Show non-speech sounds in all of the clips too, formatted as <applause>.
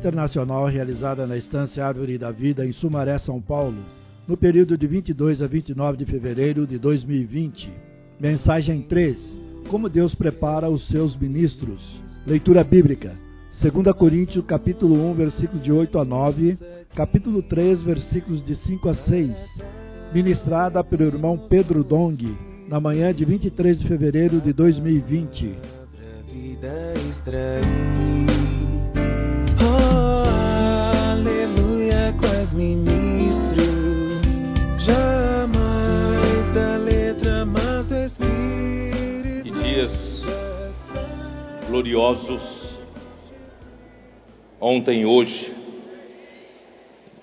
internacional realizada na Estância Árvore da Vida, em Sumaré, São Paulo, no período de 22 a 29 de fevereiro de 2020. Mensagem 3: Como Deus prepara os seus ministros. Leitura bíblica. 2 Coríntios, capítulo 1, versículos de 8 a 9, capítulo 3, versículos de 5 a 6. Ministrada pelo irmão Pedro Dong, na manhã de 23 de fevereiro de 2020. Aleluia, quase ministro. Jamais da letra, mas do Espírito. E dias gloriosos, ontem e hoje,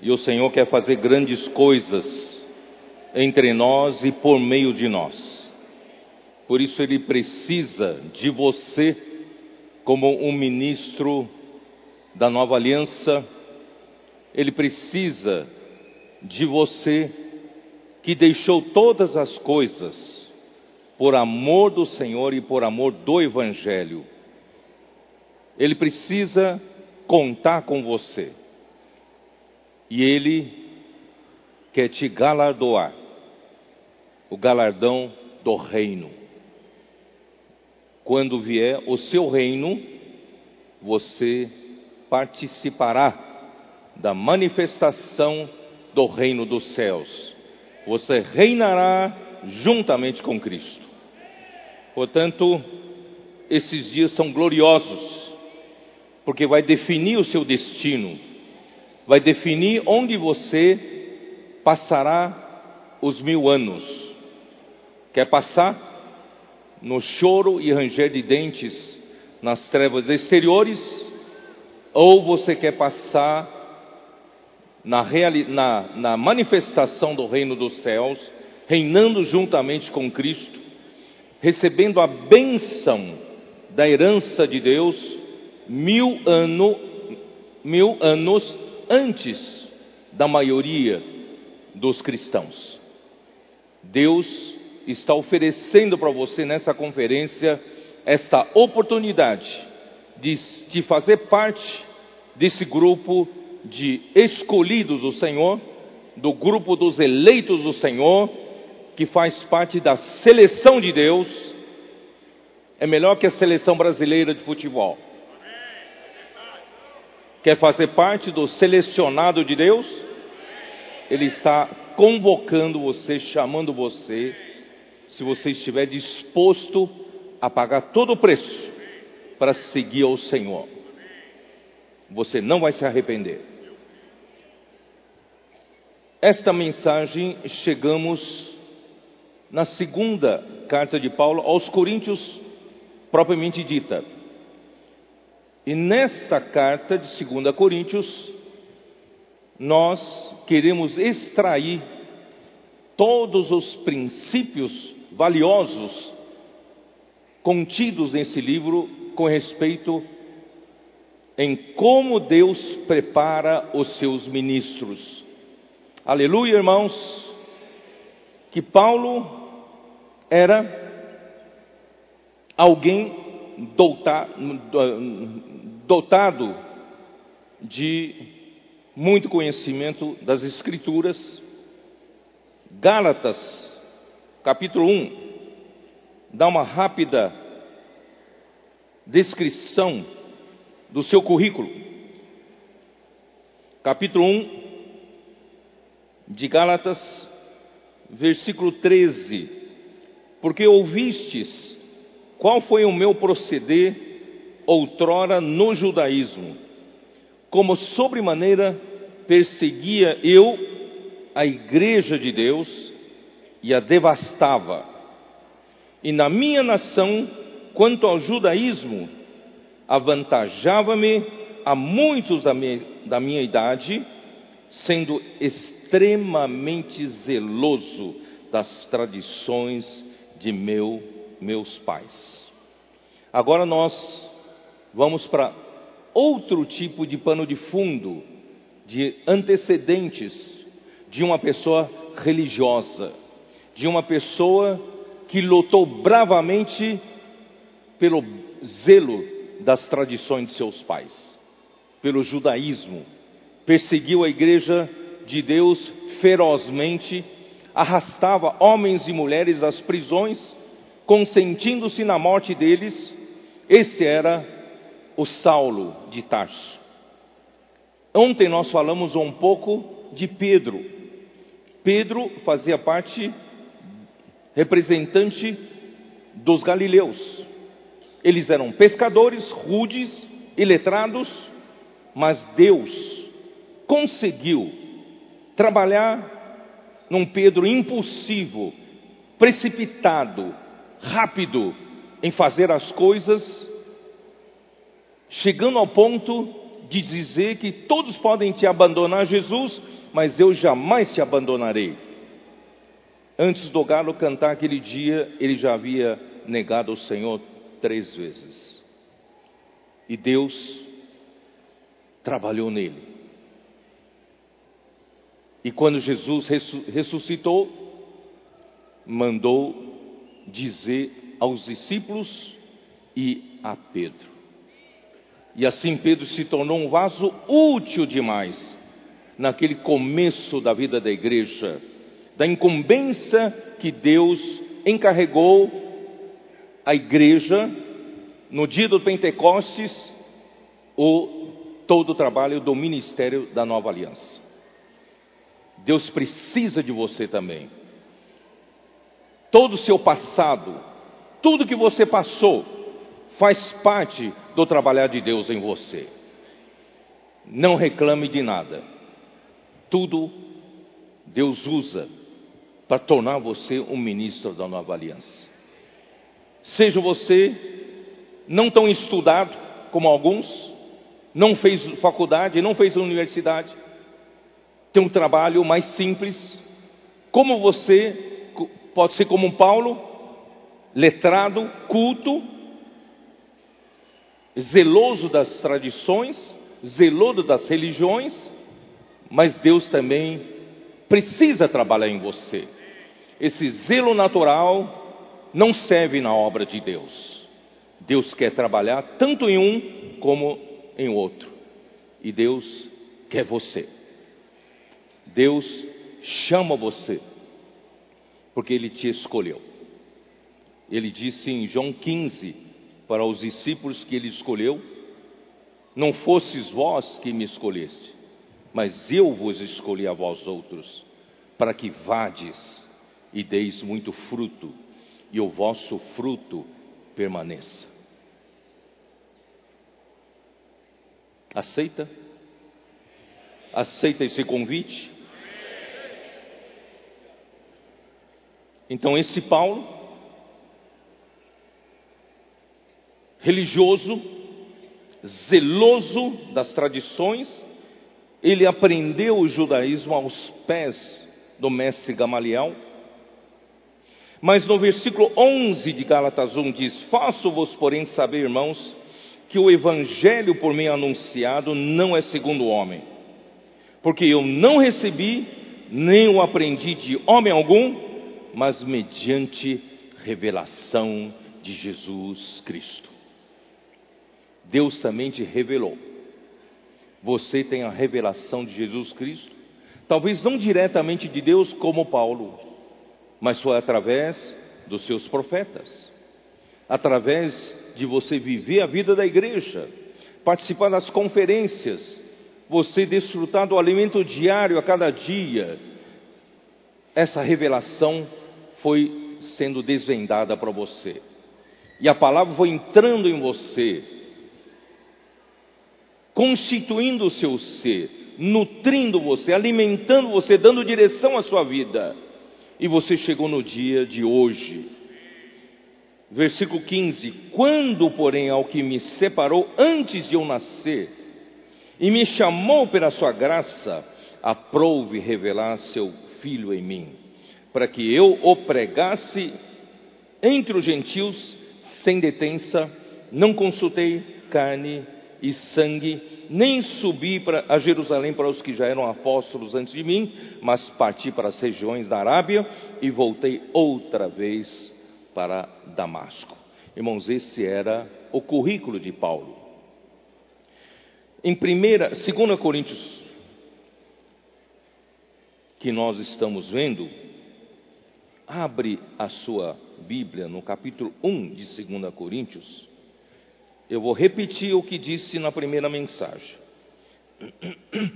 e o Senhor quer fazer grandes coisas entre nós e por meio de nós. Por isso Ele precisa de você como um ministro da nova aliança, Ele precisa de você que deixou todas as coisas por amor do Senhor e por amor do Evangelho. Ele precisa contar com você. E Ele quer te galardoar o galardão do reino. Quando vier o seu reino, você participará da manifestação do reino dos céus. Você reinará juntamente com Cristo. Portanto, esses dias são gloriosos, porque vai definir o seu destino, vai definir onde você passará os mil anos. Quer passar? No choro e ranger de dentes, nas trevas exteriores, ou você quer passar na, na, na, manifestação do reino dos céus, reinando juntamente com Cristo, recebendo a bênção da herança de Deus mil, ano, mil anos antes da maioria dos cristãos. Deus está oferecendo para você nessa conferência esta oportunidade de, de fazer parte desse grupo de escolhidos do Senhor, do grupo dos eleitos do Senhor, que faz parte da seleção de Deus, é melhor que a seleção brasileira de futebol. Quer fazer parte do selecionado de Deus? Ele está convocando você, chamando você, se você estiver disposto a pagar todo o preço para seguir ao Senhor. Você não vai se arrepender. Esta mensagem chegamos na segunda carta de Paulo aos Coríntios, propriamente dita. E nesta carta de 2 Coríntios, nós queremos extrair todos os princípios valiosos contidos nesse livro com respeito em como Deus prepara os seus ministros. Aleluia, irmãos, que Paulo era alguém dotado de muito conhecimento das Escrituras. Gálatas, capítulo 1, dá uma rápida descrição do seu currículo. Capítulo 1 de Gálatas, versículo 13. Porque ouvistes qual foi o meu proceder outrora no judaísmo, como sobremaneira perseguia eu a igreja de Deus e a devastava. E na minha nação, quanto ao judaísmo, avantajava-me a muitos da minha, da minha idade, sendo extremamente zeloso das tradições de meu, meus pais. Agora nós vamos para outro tipo de pano de fundo, de antecedentes de uma pessoa religiosa, de uma pessoa que lutou bravamente pelo zelo das tradições de seus pais, pelo judaísmo, perseguiu a igreja de Deus ferozmente, arrastava homens e mulheres às prisões, consentindo-se na morte deles. Esse era o Saulo de Tarso. Ontem nós falamos um pouco de Pedro. Pedro fazia parte, representante dos galileus. Eles eram pescadores, rudes e letrados, mas Deus conseguiu trabalhar num Pedro impulsivo, precipitado, rápido em fazer as coisas, chegando ao ponto de dizer que todos podem te abandonar, Jesus, mas eu jamais te abandonarei. Antes do galo cantar aquele dia, ele já havia negado o Senhor três vezes. E Deus trabalhou nele. E quando Jesus ressuscitou, mandou dizer aos discípulos e a Pedro. E assim Pedro se tornou um vaso útil demais naquele começo da vida da igreja, da incumbência que Deus encarregou a igreja no dia do Pentecostes, o todo o trabalho do ministério da nova aliança. Deus precisa de você também. Todo o seu passado, tudo que você passou, faz parte do trabalhar de Deus em você. Não reclame de nada. Tudo Deus usa para tornar você um ministro da nova aliança. Seja você não tão estudado como alguns, não fez faculdade, não fez universidade, tem um trabalho mais simples, como você pode ser como um Paulo, letrado, culto, zeloso das tradições, zeloso das religiões, mas Deus também precisa trabalhar em você. Esse zelo natural não serve na obra de Deus. Deus quer trabalhar tanto em um como em outro. E Deus quer você. Deus chama você, porque Ele te escolheu. Ele disse em João 15 para os discípulos que Ele escolheu: Não fosses vós que me escolheste, mas eu vos escolhi a vós outros, para que vades e deis muito fruto, e o vosso fruto permaneça. Aceita? Aceita esse convite? Então, esse Paulo, religioso, zeloso das tradições, ele aprendeu o judaísmo aos pés do mestre Gamaliel. Mas no versículo 11 de Gálatas 1 diz: Faço-vos, porém, saber, irmãos, que o evangelho por mim anunciado não é segundo o homem, porque eu não recebi, nem o aprendi de homem algum, mas mediante revelação de Jesus Cristo. Deus também te revelou. Você tem a revelação de Jesus Cristo, talvez não diretamente de Deus como Paulo, mas foi através dos seus profetas, através de você viver a vida da igreja, participar das conferências, você desfrutar do alimento diário a cada dia. Essa revelação foi sendo desvendada para você. E a palavra foi entrando em você, constituindo o seu ser, nutrindo você, alimentando você, dando direção à sua vida. E você chegou no dia de hoje. Versículo 15: Quando, porém, ao que me separou antes de eu nascer, e me chamou pela sua graça, aprouve revelar seu filho em mim para que eu o pregasse entre os gentios sem detença, não consultei carne e sangue, nem subi para, a Jerusalém para os que já eram apóstolos antes de mim, mas parti para as regiões da Arábia e voltei outra vez para Damasco. Irmãos, esse era o currículo de Paulo. Em primeira, 2 Coríntios, que nós estamos vendo, abre a sua Bíblia no capítulo 1 de 2 Coríntios. Eu vou repetir o que disse na primeira mensagem. <clears throat>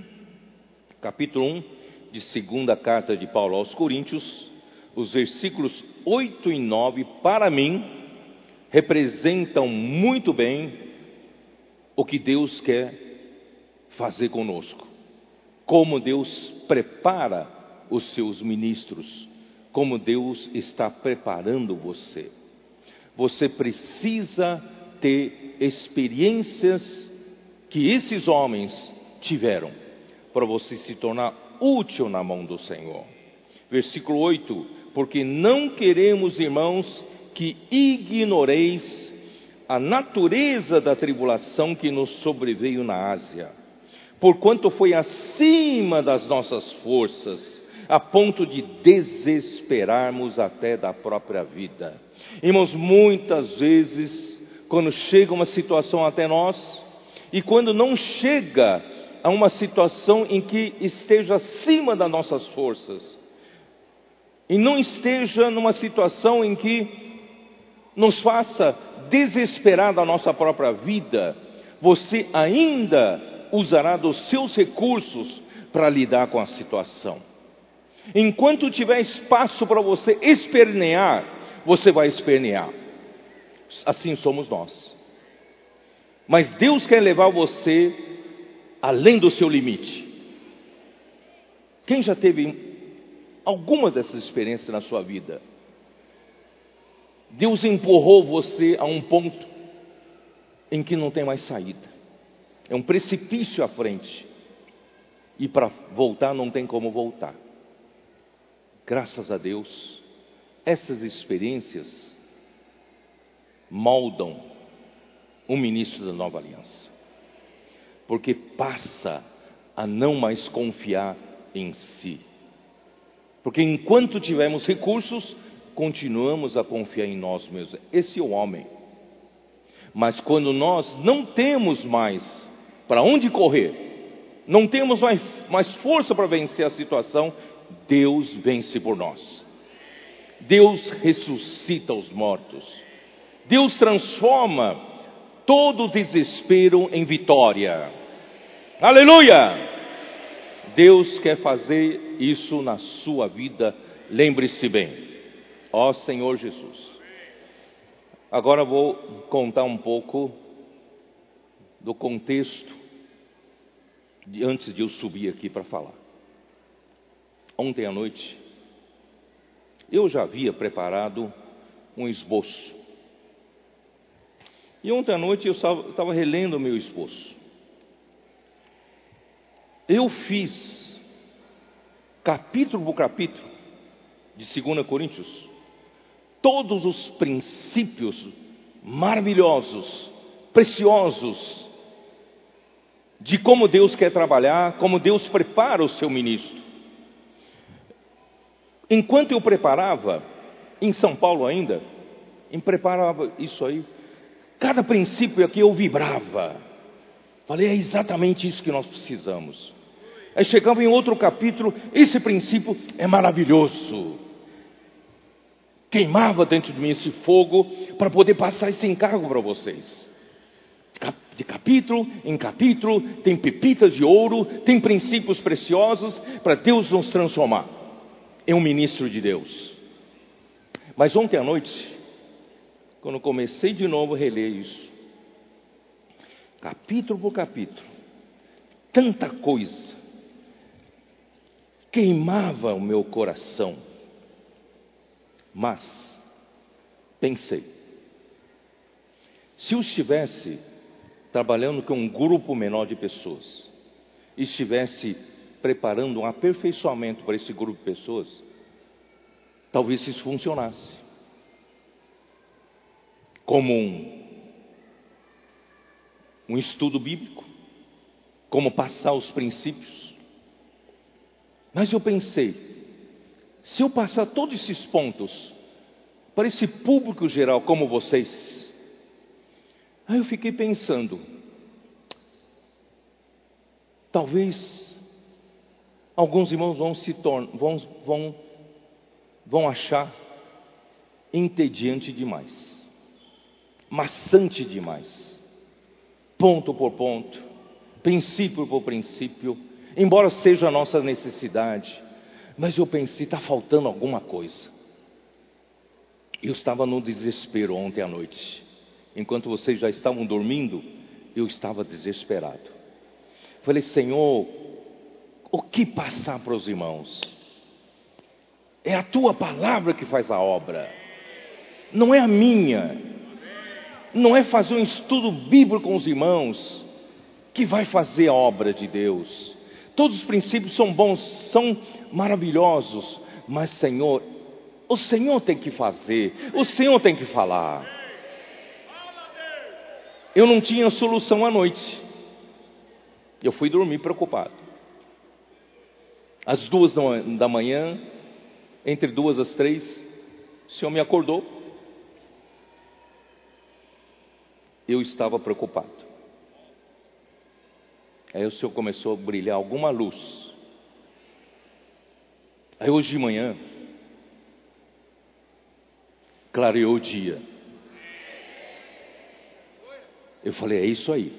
Capítulo 1 de segunda carta de Paulo aos Coríntios, os versículos 8 e 9, para mim, representam muito bem o que Deus quer fazer conosco. Como Deus prepara os seus ministros, como Deus está preparando você. Você precisa ter experiências que esses homens tiveram para você se tornar útil na mão do Senhor. Versículo 8: Porque não queremos, irmãos, que ignoreis a natureza da tribulação que nos sobreveio na Ásia, porquanto foi acima das nossas forças, a ponto de desesperarmos até da própria vida. Irmãos, muitas vezes, quando chega uma situação até nós, e quando não chega a uma situação em que esteja acima das nossas forças, e não esteja numa situação em que nos faça desesperar da nossa própria vida, você ainda usará dos seus recursos para lidar com a situação. Enquanto tiver espaço para você espernear, você vai espernear. Assim somos nós. Mas Deus quer levar você além do seu limite. Quem já teve algumas dessas experiências na sua vida? Deus empurrou você a um ponto em que não tem mais saída. É um precipício à frente. E para voltar não tem como voltar. Graças a Deus, essas experiências moldam o ministro da nova aliança porque passa a não mais confiar em si. Porque enquanto tivermos recursos, continuamos a confiar em nós mesmos. Esse é o homem. Mas quando nós não temos mais para onde correr, não temos mais, mais força para vencer a situação, Deus vence por nós. Deus ressuscita os mortos. Deus transforma todo desespero em vitória. Aleluia! Deus quer fazer isso na sua vida, lembre-se bem. Ó Senhor Jesus. Agora vou contar um pouco do contexto antes de eu subir aqui para falar. Ontem à noite, eu já havia preparado um esboço. E ontem à noite eu estava relendo o meu esboço. Eu fiz, capítulo por capítulo, de 2 Coríntios, todos os princípios maravilhosos, preciosos, de como Deus quer trabalhar, como Deus prepara o seu ministro. Enquanto eu preparava, em São Paulo ainda, em preparava isso aí, cada princípio aqui eu vibrava. Falei, é exatamente isso que nós precisamos. Aí chegava em outro capítulo, esse princípio é maravilhoso. Queimava dentro de mim esse fogo para poder passar esse encargo para vocês. De capítulo em capítulo, tem pepitas de ouro, tem princípios preciosos para Deus nos transformar em um ministro de Deus. Mas ontem à noite, quando comecei de novo a reler isso, capítulo por capítulo, tanta coisa, queimava o meu coração. Mas, pensei, se eu estivesse trabalhando com um grupo menor de pessoas, estivesse preparando um aperfeiçoamento para esse grupo de pessoas, talvez isso funcionasse. Como um, um estudo bíblico, como passar os princípios, mas eu pensei, se eu passar todos esses pontos para esse público geral como vocês, aí eu fiquei pensando, talvez alguns irmãos vão se tornar, vão, vão, vão achar entediante demais, maçante demais, ponto por ponto, princípio por princípio, embora seja a nossa necessidade, mas eu pensei, está faltando alguma coisa. Eu estava no desespero ontem à noite. Enquanto vocês já estavam dormindo, eu estava desesperado. Falei, Senhor, o que passar para os irmãos? É a tua palavra que faz a obra, não é a minha. Não é fazer um estudo bíblico com os irmãos que vai fazer a obra de Deus. Todos os princípios são bons, são maravilhosos, mas Senhor, o Senhor tem que fazer, o Senhor tem que falar. Eu não tinha solução à noite. Eu fui dormir preocupado. Às duas da manhã, entre duas às três, o Senhor me acordou. Eu estava preocupado. Aí o Senhor começou a brilhar alguma luz. Aí hoje de manhã, clareou o dia. Eu falei, é isso aí.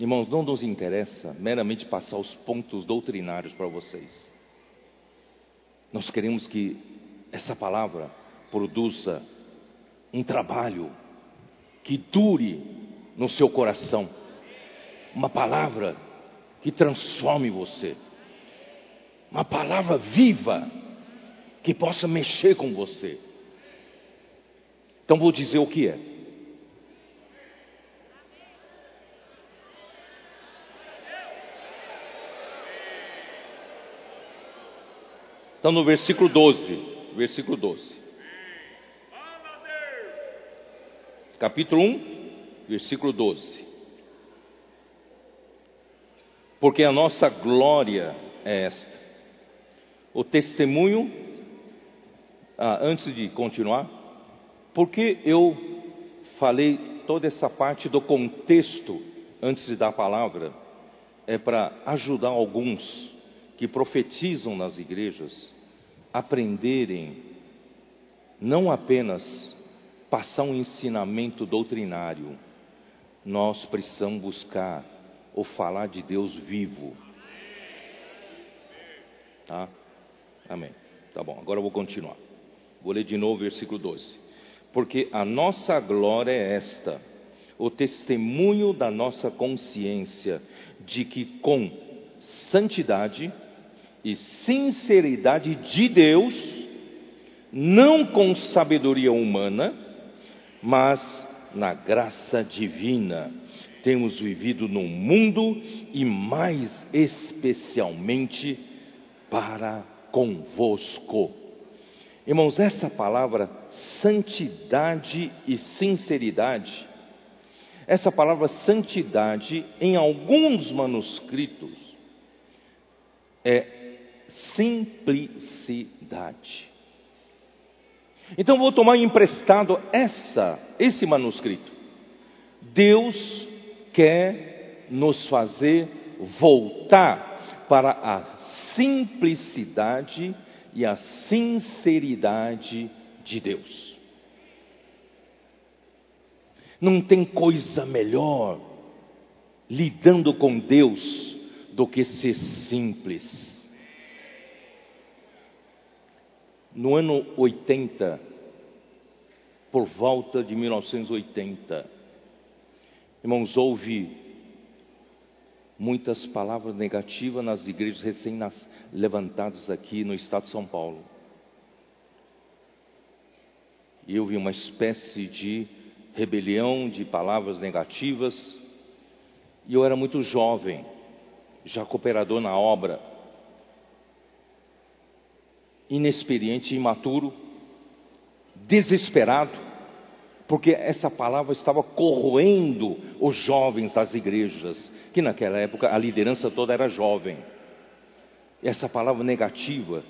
Irmãos, não nos interessa meramente passar os pontos doutrinários para vocês. Nós queremos que essa palavra produza um trabalho que dure no seu coração uma palavra que transforme você, uma palavra viva que possa mexer com você. Então vou dizer o que é. Então no versículo 12, versículo 12. Capítulo 1, versículo 12 porque a nossa glória é esta. O testemunho, ah, antes de continuar, porque eu falei toda essa parte do contexto antes de dar a palavra, é para ajudar alguns que profetizam nas igrejas aprenderem não apenas passar um ensinamento doutrinário, nós precisamos buscar ou falar de Deus vivo. Tá? Amém. Tá bom, agora eu vou continuar. Vou ler de novo o versículo 12. Porque a nossa glória é esta, o testemunho da nossa consciência de que com santidade e sinceridade de Deus, não com sabedoria humana, mas na graça divina, temos vivido no mundo e mais especialmente para convosco. Irmãos, essa palavra santidade e sinceridade, essa palavra santidade em alguns manuscritos é simplicidade. Então vou tomar emprestado essa, esse manuscrito. Deus quer nos fazer voltar para a simplicidade e a sinceridade de Deus. Não tem coisa melhor lidando com Deus do que ser simples. No ano 80, por volta de 1980, Irmãos, houve muitas palavras negativas nas igrejas recém-levantadas aqui no estado de São Paulo. E vi uma espécie de rebelião de palavras negativas. E eu era muito jovem, já cooperador na obra, inexperiente, imaturo, desesperado porque essa palavra estava corroendo os jovens das igrejas, que naquela época a liderança toda era jovem. Essa palavra negativa,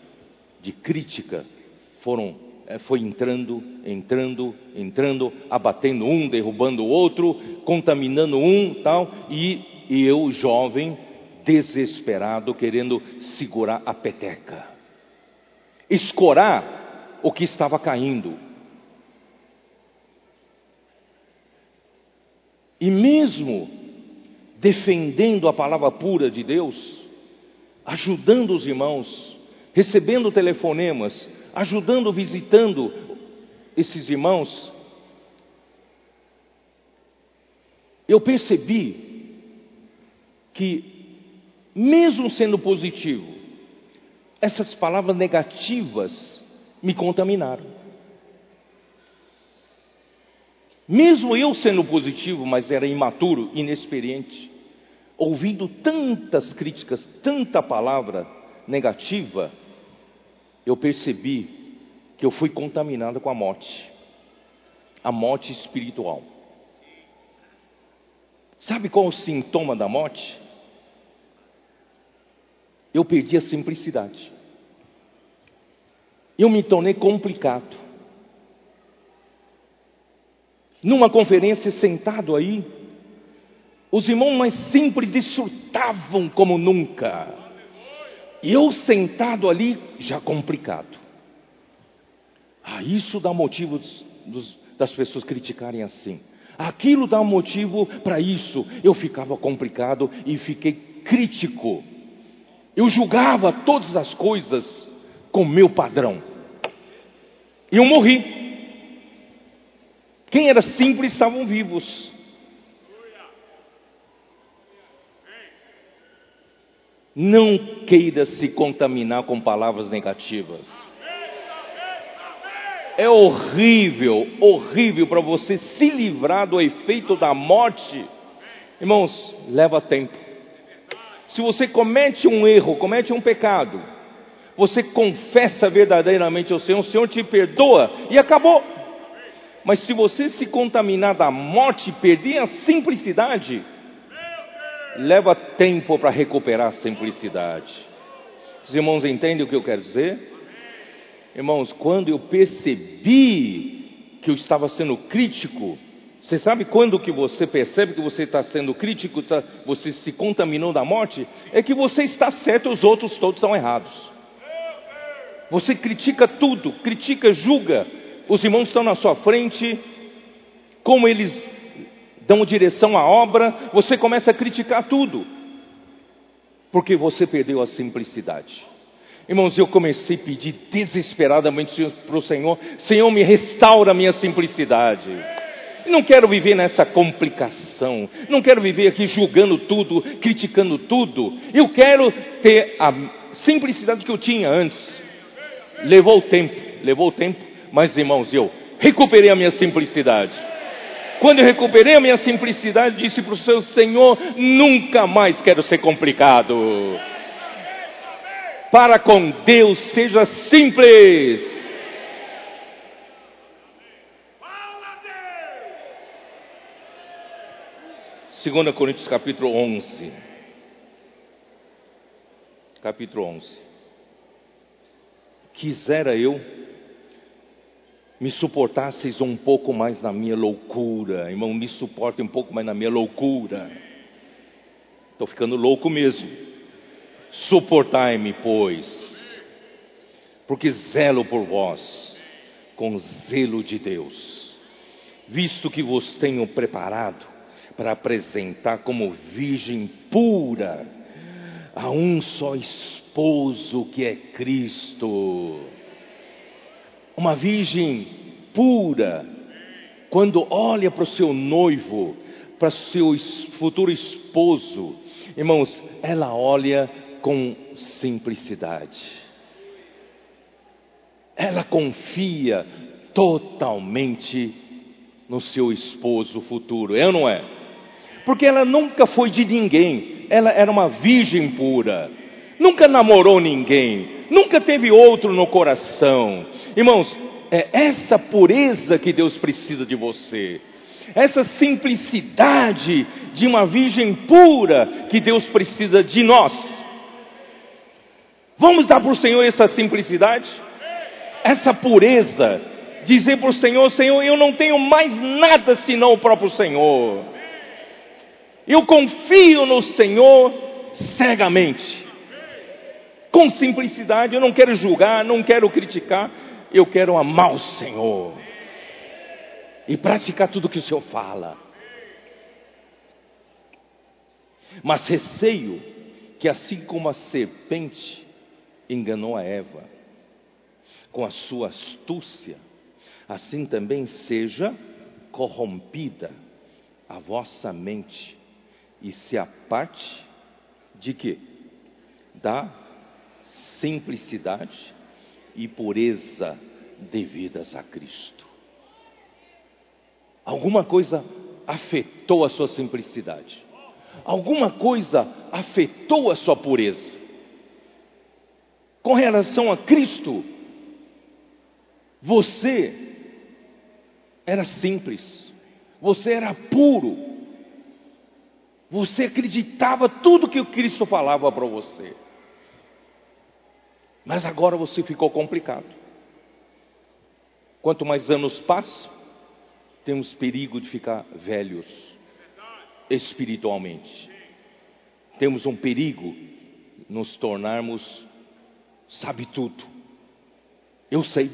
de crítica, foram é, foi entrando, entrando, entrando, abatendo um, derrubando o outro, contaminando um, tal, e, e eu, jovem, desesperado, querendo segurar a peteca, escorar o que estava caindo. E mesmo defendendo a palavra pura de Deus, ajudando os irmãos, recebendo telefonemas, ajudando, visitando esses irmãos, eu percebi que, mesmo sendo positivo, essas palavras negativas me contaminaram. Mesmo eu sendo positivo, mas era imaturo, inexperiente, ouvindo tantas críticas, tanta palavra negativa, eu percebi que eu fui contaminado com a morte, a morte espiritual. Sabe qual é o sintoma da morte? Eu perdi a simplicidade. Eu me tornei complicado. Numa conferência sentado aí, os irmãos mais simples desfrutavam como nunca. E eu sentado ali, já complicado. Ah, isso dá motivo dos, das pessoas criticarem assim. Aquilo dá motivo para isso. Eu ficava complicado e fiquei crítico. Eu julgava todas as coisas com meu padrão. E eu morri. Quem era simples estavam vivos. Não queira se contaminar com palavras negativas. É horrível, horrível para você se livrar do efeito da morte. Irmãos, leva tempo. Se você comete um erro, comete um pecado, você confessa verdadeiramente ao Senhor, o Senhor te perdoa e acabou. Mas se você se contaminar da morte, perder a simplicidade, leva tempo para recuperar a simplicidade. Os irmãos entendem o que eu quero dizer? Irmãos, quando eu percebi que eu estava sendo crítico, você sabe quando que você percebe que você está sendo crítico, tá, você se contaminou da morte? É que você está certo e os outros todos estão errados. Você critica tudo, critica, julga. Os irmãos estão na sua frente, como eles dão direção à obra, você começa a criticar tudo, porque você perdeu a simplicidade. Irmãos, eu comecei a pedir desesperadamente para o Senhor: Senhor, me restaura a minha simplicidade. Não quero viver nessa complicação, não quero viver aqui julgando tudo, criticando tudo. Eu quero ter a simplicidade que eu tinha antes. Levou tempo, levou tempo, mas irmãos, eu recuperei a minha simplicidade. Quando eu recuperei a minha simplicidade, disse para o seu Senhor: nunca mais quero ser complicado. Para com Deus, seja simples. Segunda Coríntios capítulo 11. Capítulo 11. Quisera eu me suportasseis um pouco mais na minha loucura. Irmão, me suporte um pouco mais na minha loucura. Estou ficando louco mesmo. Suportai-me, pois, porque zelo por vós, com zelo de Deus, visto que vos tenho preparado para apresentar como virgem pura a um só esposo que é Cristo uma virgem pura, quando olha para o seu noivo, para o seu futuro esposo, irmãos, ela olha com simplicidade. Ela confia totalmente no seu esposo futuro, é ou não é? Porque ela nunca foi de ninguém, ela era uma virgem pura, nunca namorou ninguém, nunca teve outro no coração. Irmãos, é essa pureza que Deus precisa de você, essa simplicidade de uma virgem pura que Deus precisa de nós. Vamos dar para o Senhor essa simplicidade? essa pureza, dizer para o Senhor: Senhor, eu não tenho mais nada senão o próprio Senhor. Eu confio no Senhor cegamente, com simplicidade. Eu não quero julgar, não quero criticar, eu quero amar o Senhor e praticar tudo que o Senhor fala. Mas receio que, assim como a serpente enganou a Eva com a sua astúcia, assim também seja corrompida a vossa mente e se aparte de que? Da simplicidade e pureza devidas a Cristo. Alguma coisa afetou a sua simplicidade. Alguma coisa afetou a sua pureza. Com relação a Cristo, você era simples, você era puro, você acreditava tudo que o Cristo falava para você. Mas agora você ficou complicado. Quanto mais anos passam, temos perigo de ficar velhos espiritualmente. Temos um perigo nos tornarmos sabe tudo. Eu sei.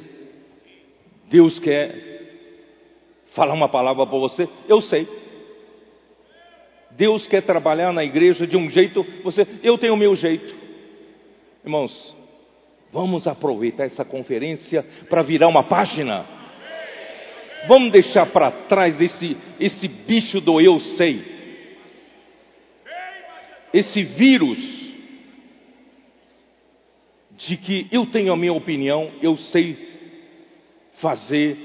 Deus quer falar uma palavra para você, eu sei. Deus quer trabalhar na igreja de um jeito, você, eu tenho o meu jeito. Irmãos, vamos aproveitar essa conferência para virar uma página. Vamos deixar para trás esse, esse bicho do eu sei. Esse vírus de que eu tenho a minha opinião, eu sei fazer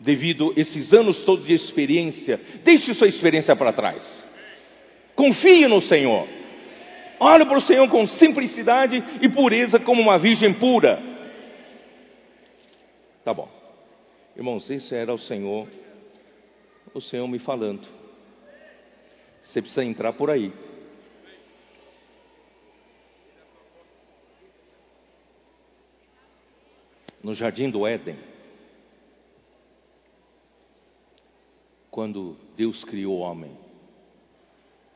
devido a esses anos todos de experiência. Deixe sua experiência para trás. Confie no Senhor. Olhe para o Senhor com simplicidade e pureza como uma virgem pura. Tá bom. Irmãos, esse era o Senhor, o Senhor me falando. Você precisa entrar por aí. No jardim do Éden, quando Deus criou o homem.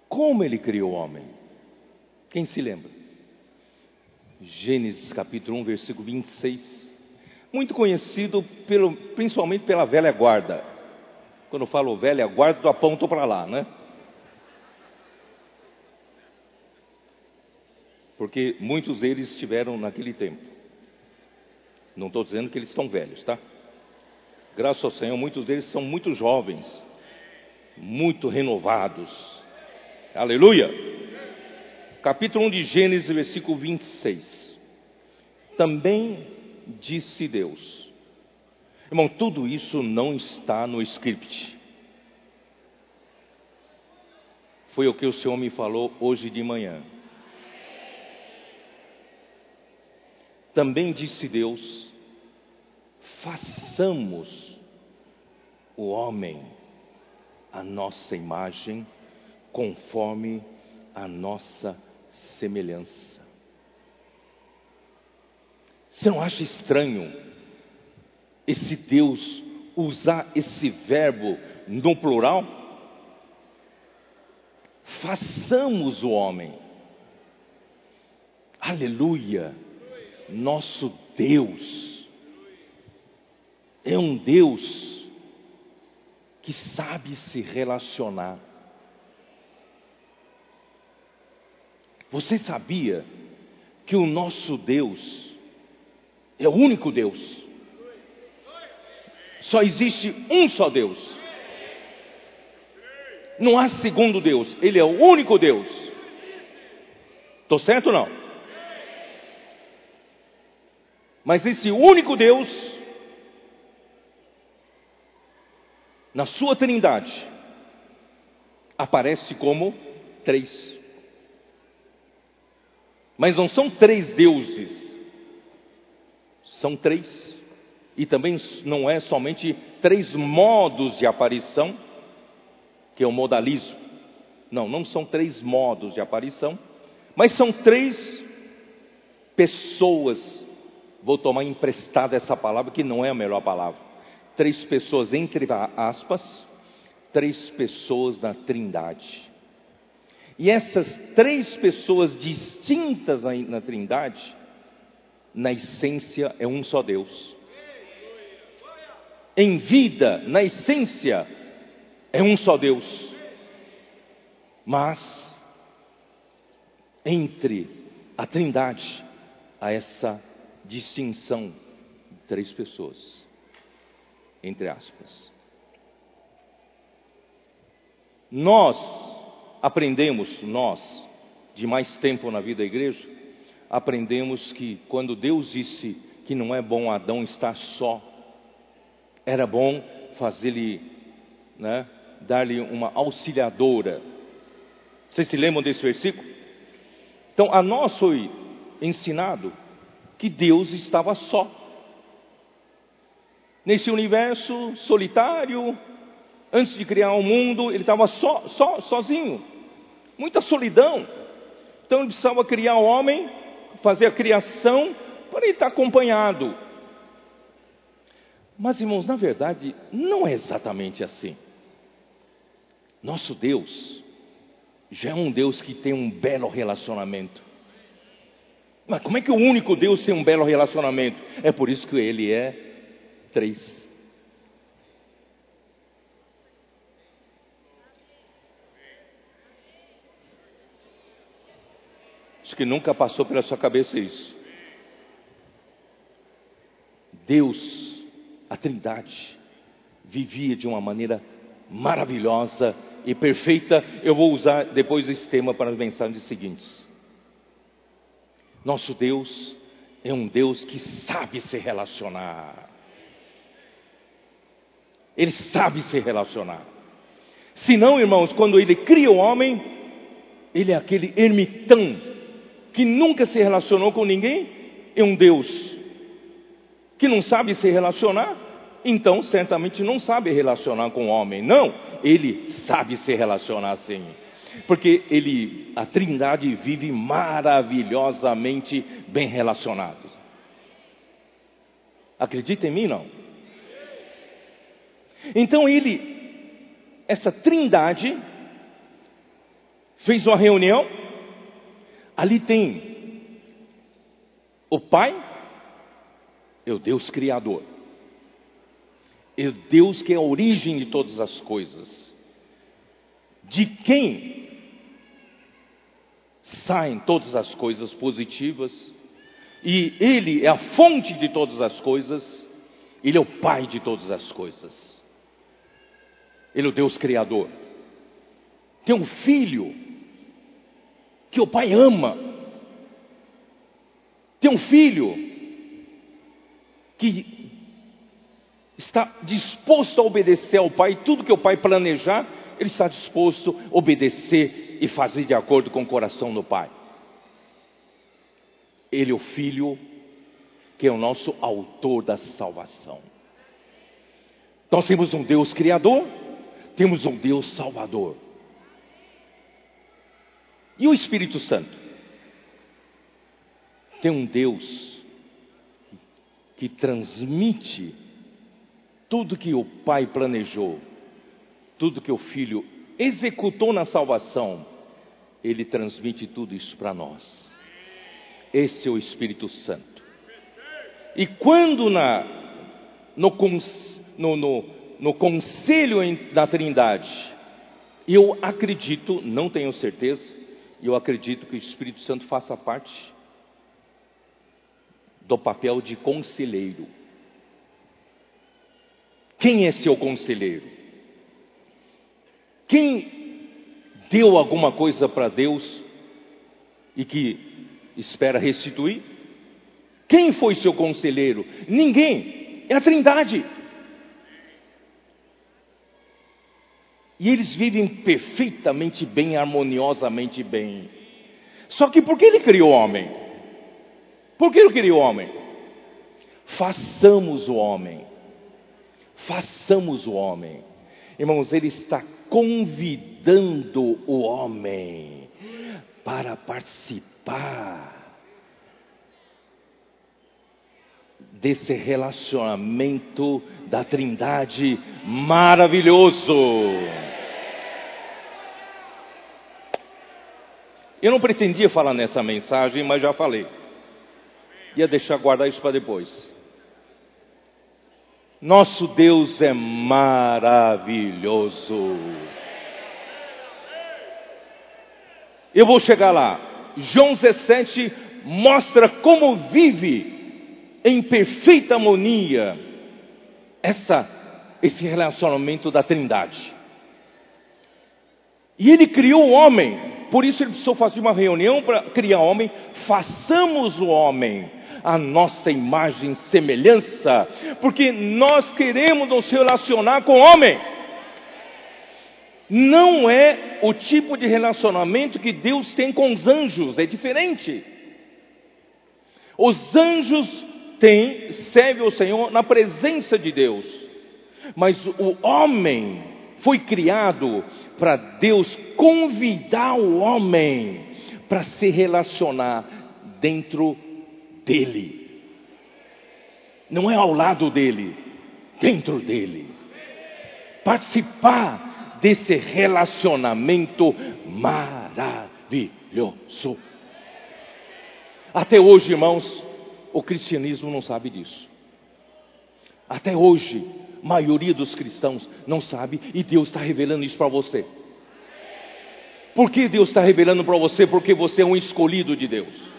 Como ele criou o homem? Quem se lembra? Gênesis capítulo 1, versículo 26. Muito conhecido pelo, principalmente pela velha guarda. Quando eu falo velha guarda, eu aponto para lá, né? Porque muitos deles estiveram naquele tempo. Não estou dizendo que eles estão velhos, tá? Graças ao Senhor, muitos deles são muito jovens muito renovados. Aleluia! Capítulo 1 de Gênesis, versículo 26. Também disse Deus. Irmão, tudo isso não está no script. Foi o que o Senhor me falou hoje de manhã. Também disse Deus: façamos o homem a nossa imagem, conforme a nossa semelhança. Você não acha estranho esse Deus usar esse verbo no plural? Façamos o homem. Aleluia! Nosso Deus é um Deus que sabe se relacionar. Você sabia que o nosso Deus é o único Deus? Só existe um só Deus. Não há segundo Deus, Ele é o único Deus. Estou certo ou não? Mas esse único Deus na sua trindade, aparece como três. Mas não são três deuses, são três. E também não é somente três modos de aparição, que é o modalismo. Não, não são três modos de aparição, mas são três pessoas vou tomar emprestada essa palavra que não é a melhor palavra. Três pessoas, entre aspas, três pessoas na Trindade. E essas três pessoas distintas na, Trindade, na essência, é um só Deus. Em vida, na essência, é um só Deus. Mas, entre a Trindade, há essa distinção de três pessoas, entre aspas. Nós aprendemos, nós, de mais tempo na vida da igreja, aprendemos que quando Deus disse que não é bom Adão estar só, era bom fazer-lhe, né, dar-lhe uma auxiliadora. Vocês se lembram desse versículo? Então, a nós foi ensinado que Deus estava só. Nesse universo solitário, antes de criar o mundo, ele estava só, só, sozinho. Muita solidão. Então ele precisava criar o homem, fazer a criação, para ele estar acompanhado. Mas, irmãos, na verdade, não é exatamente assim. Nosso Deus já é um Deus que tem um belo relacionamento. Mas como é que o único Deus tem um belo relacionamento? É por isso que ele é três. Acho que nunca passou pela sua cabeça isso. Deus, a Trindade, vivia de uma maneira maravilhosa e perfeita. Eu vou usar depois esse tema para as mensagens seguintes. Nosso Deus é um Deus que sabe se relacionar. Ele sabe se relacionar. Se não, irmãos, quando ele cria o homem, ele é aquele ermitão que nunca se relacionou com ninguém, é um Deus que não sabe se relacionar, então certamente não sabe relacionar com o homem. Não, ele sabe se relacionar sim porque ele, a Trindade vive maravilhosamente bem relacionado. Acredita em mim não? Então ele, essa Trindade fez uma reunião. Ali tem o Pai, é o Deus Criador, é o Deus que é a origem de todas as coisas. De quem saem todas as coisas positivas, e Ele é a fonte de todas as coisas, Ele é o Pai de todas as coisas, Ele é o Deus Criador. Tem um filho que o Pai ama, tem um filho que está disposto a obedecer ao Pai, tudo que o Pai planejar, ele está disposto a obedecer e fazer de acordo com o coração do Pai. Ele é o Filho, que é o nosso autor da salvação. Nós temos um Deus Criador, temos um Deus Salvador. E o Espírito Santo? Tem um Deus que transmite tudo que o Pai planejou, tudo que o Filho executou na salvação, ele transmite tudo isso para nós. Esse é o Espírito Santo. E quando na, no, no, no, no conselho da Trindade, eu acredito, não tenho certeza, eu acredito que o Espírito Santo faça parte do papel de conselheiro. Quem é seu conselheiro? Quem deu alguma coisa para Deus e que espera restituir? Quem foi seu conselheiro? Ninguém. É a Trindade. E eles vivem perfeitamente bem, harmoniosamente bem. Só que por que ele criou o homem? Por que ele criou o homem? Façamos o homem. Façamos o homem. Irmãos, ele está convidando o homem para participar desse relacionamento da Trindade maravilhoso. Eu não pretendia falar nessa mensagem, mas já falei. Ia deixar guardar isso para depois. Nosso Deus é maravilhoso. Eu vou chegar lá. João 17 mostra como vive em perfeita harmonia essa, esse relacionamento da Trindade. E ele criou o homem, por isso ele precisou fazer uma reunião para criar o homem. Façamos o homem a nossa imagem e semelhança, porque nós queremos nos relacionar com o homem. Não é o tipo de relacionamento que Deus tem com os anjos, é diferente. Os anjos têm, servem ao Senhor na presença de Deus, mas o homem foi criado para Deus convidar o homem para se relacionar dentro dele. Não é ao lado dele, dentro dele. Participar desse relacionamento maravilhoso. Até hoje, irmãos, o cristianismo não sabe disso. Até hoje, maioria dos cristãos não sabe e Deus está revelando isso para você. Por que Deus está revelando para você? Porque você é um escolhido de Deus.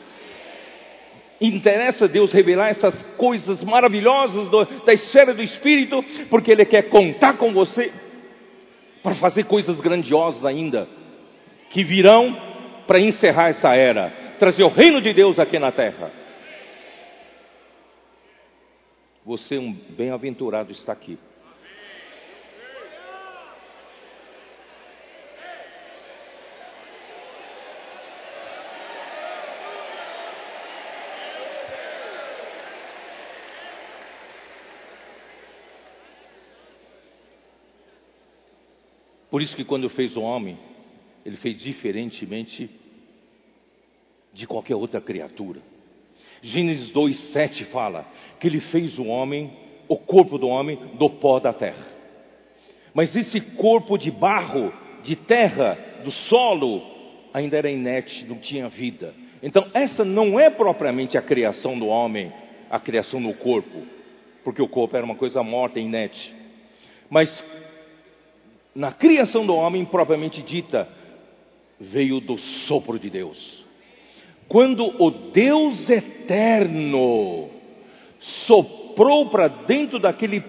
Interessa Deus revelar essas coisas maravilhosas do, da esfera do Espírito, porque Ele quer contar com você para fazer coisas grandiosas ainda, que virão para encerrar essa era, trazer o reino de Deus aqui na terra. Você, um bem-aventurado, está aqui. Por isso que quando fez o homem, ele fez diferentemente de qualquer outra criatura. Gênesis 2:7 fala que ele fez o homem, o corpo do homem, do pó da terra. Mas esse corpo de barro, de terra, do solo, ainda era inerte, não tinha vida. Então, essa não é propriamente a criação do homem, a criação do corpo, porque o corpo era uma coisa morta, inerte. Mas na criação do homem, propriamente dita, veio do sopro de Deus. Quando o Deus eterno soprou para dentro daquele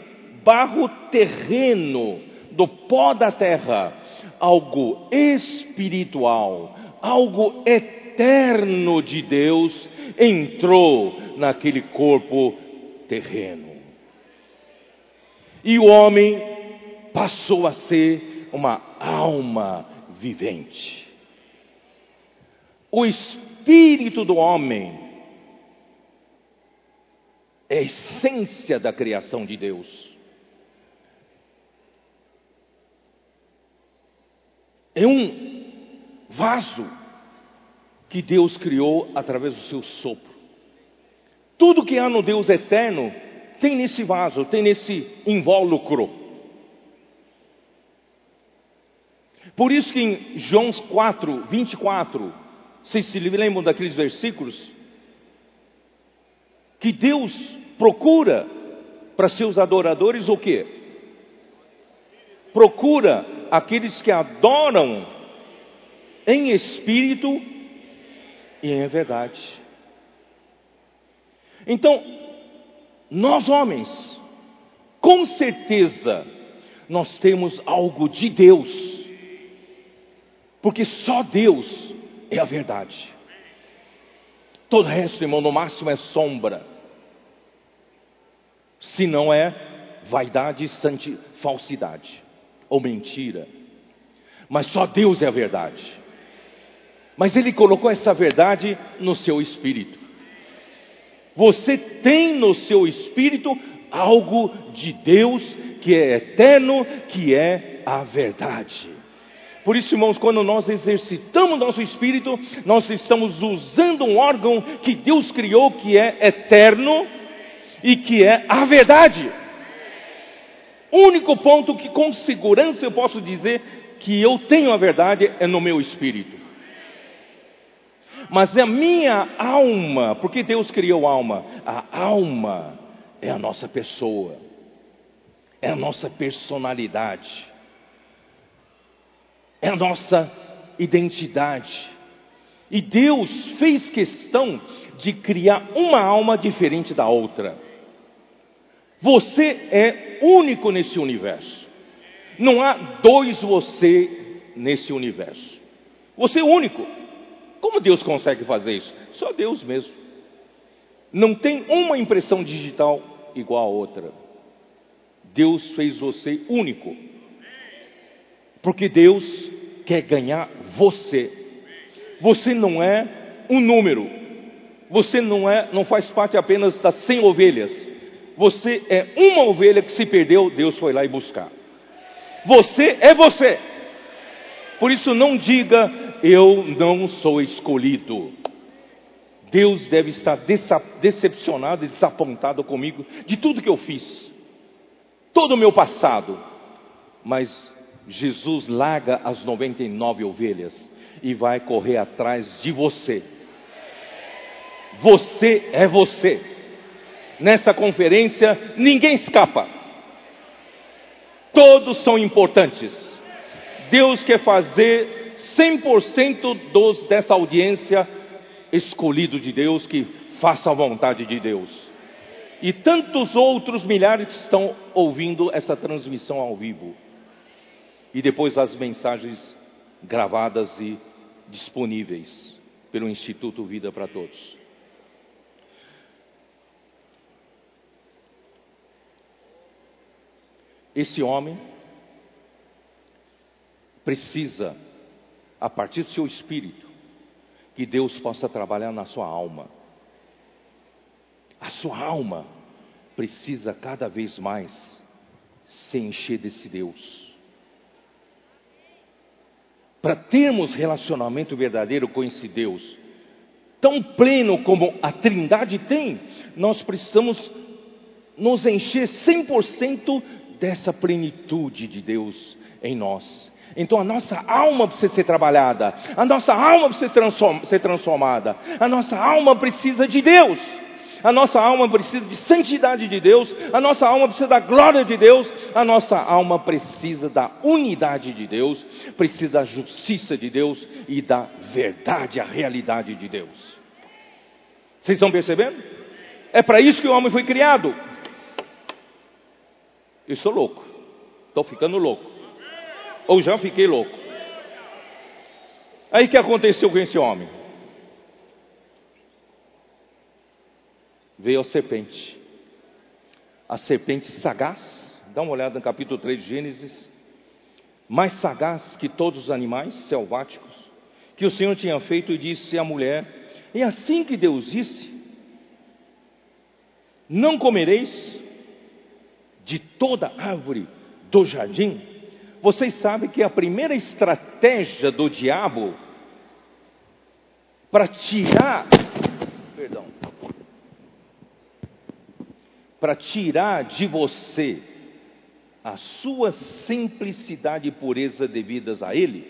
barro terreno, do pó da terra, algo espiritual, algo eterno de Deus entrou naquele corpo terreno. E o homem passou a ser uma alma vivente. O espírito do homem é a essência da criação de Deus. É um vaso que Deus criou através do seu sopro. Tudo que há no Deus eterno tem nesse vaso, tem nesse invólucro. Por isso que em João 4, 24, vocês se lembram daqueles versículos? Que Deus procura para seus adoradores o quê? Procura aqueles que adoram em espírito e em verdade. Então, nós homens, com certeza, nós temos algo de Deus porque só Deus é a verdade. Todo o resto, irmão, no máximo é sombra. Se não é vaidade, santi, falsidade ou mentira. Mas só Deus é a verdade. Mas Ele colocou essa verdade no seu espírito. Você tem no seu espírito algo de Deus que é eterno, que é a verdade. Por isso, irmãos, quando nós exercitamos nosso espírito, nós estamos usando um órgão que Deus criou, que é eterno, e que é a verdade. Único ponto que com segurança eu posso dizer que eu tenho a verdade é no meu espírito. Mas a minha alma, porque Deus criou alma? A alma é a nossa pessoa, é a nossa personalidade, é a nossa identidade. E Deus fez questão de criar uma alma diferente da outra. Você é único nesse universo. Não há dois você nesse universo. Você é único. Como Deus consegue fazer isso? Só Deus mesmo. Não tem uma impressão digital igual a outra. Deus fez você único. Porque Deus quer ganhar você. Você não é um número. Você não é, não faz parte apenas das 100 ovelhas. Você é uma ovelha que se perdeu, Deus foi lá e buscar. Você é você. Por isso não diga eu não sou escolhido. Deus deve estar decepcionado e desapontado comigo de tudo que eu fiz, todo o meu passado. Mas Jesus larga as 99 ovelhas e vai correr atrás de você. Você é você. Nesta conferência, ninguém escapa. Todos são importantes. Deus quer fazer 100% dos dessa audiência escolhido de Deus que faça a vontade de Deus. E tantos outros milhares que estão ouvindo essa transmissão ao vivo. E depois as mensagens gravadas e disponíveis pelo Instituto Vida para Todos. Esse homem precisa, a partir do seu espírito, que Deus possa trabalhar na sua alma. A sua alma precisa cada vez mais se encher desse Deus. Para termos relacionamento verdadeiro com esse Deus, tão pleno como a Trindade tem, nós precisamos nos encher 100% dessa plenitude de Deus em nós. Então a nossa alma precisa ser trabalhada, a nossa alma precisa ser transformada, a nossa alma precisa de Deus, a nossa alma precisa de santidade de Deus, a nossa alma precisa da glória de Deus, a nossa alma precisa da unidade de Deus, precisa da justiça de Deus e da verdade, a realidade de Deus. Vocês estão percebendo? É para isso que o homem foi criado. Eu sou louco. Estou ficando louco. Ou já fiquei louco. Aí que aconteceu com esse homem? Veio a serpente. A serpente sagaz. Dá uma olhada no capítulo 3 de Gênesis. Mais sagaz que todos os animais selváticos que o Senhor tinha feito e disse à mulher: É assim que Deus disse: Não comereis de toda árvore do jardim, vocês sabem que a primeira estratégia do diabo para tirar, perdão, para tirar de você a sua simplicidade e pureza devidas a ele,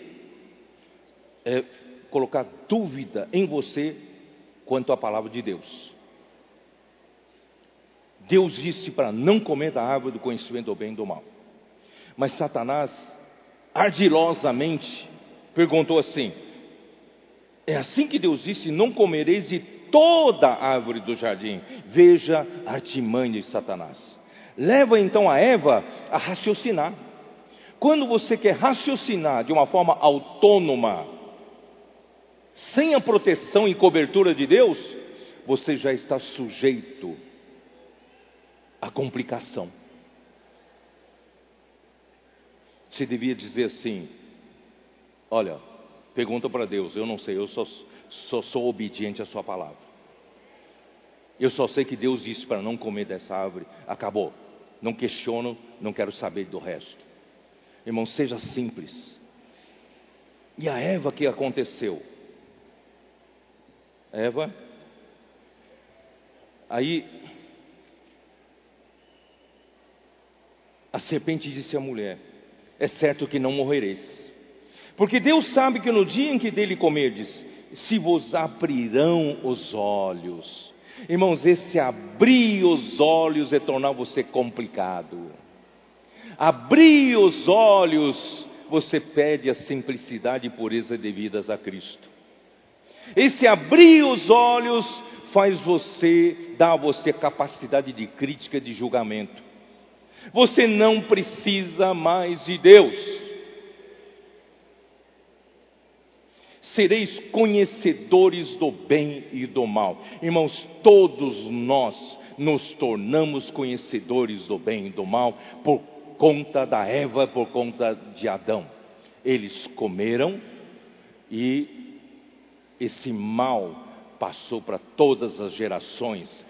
é colocar dúvida em você quanto à palavra de Deus. Deus disse para não comer da árvore do conhecimento do bem e do mal. Mas Satanás, ardilosamente, perguntou assim: É assim que Deus disse: Não comereis de toda a árvore do jardim. Veja a artimanha de Satanás. Leva então a Eva a raciocinar. Quando você quer raciocinar de uma forma autônoma, sem a proteção e cobertura de Deus, você já está sujeito a complicação. Você devia dizer assim: Olha, pergunta para Deus, eu não sei, eu só, só sou obediente à Sua palavra. Eu só sei que Deus disse para não comer dessa árvore, acabou. Não questiono, não quero saber do resto. Irmão, seja simples. E a Eva que aconteceu? Eva, aí A serpente disse à mulher: É certo que não morrereis. Porque Deus sabe que no dia em que dele comerdes, se vos abrirão os olhos. Irmãos, esse abrir os olhos é tornar você complicado. Abrir os olhos, você perde a simplicidade e pureza devidas a Cristo. Esse abrir os olhos faz você, dá a você capacidade de crítica, de julgamento. Você não precisa mais de Deus. Sereis conhecedores do bem e do mal. Irmãos, todos nós nos tornamos conhecedores do bem e do mal por conta da Eva, por conta de Adão. Eles comeram e esse mal passou para todas as gerações.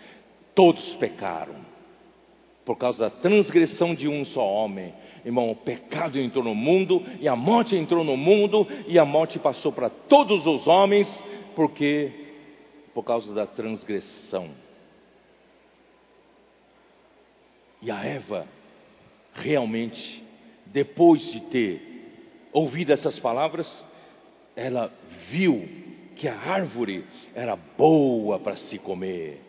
Todos pecaram. Por causa da transgressão de um só homem. Irmão, o pecado entrou no mundo, e a morte entrou no mundo, e a morte passou para todos os homens, porque por causa da transgressão. E a Eva, realmente, depois de ter ouvido essas palavras, ela viu que a árvore era boa para se comer.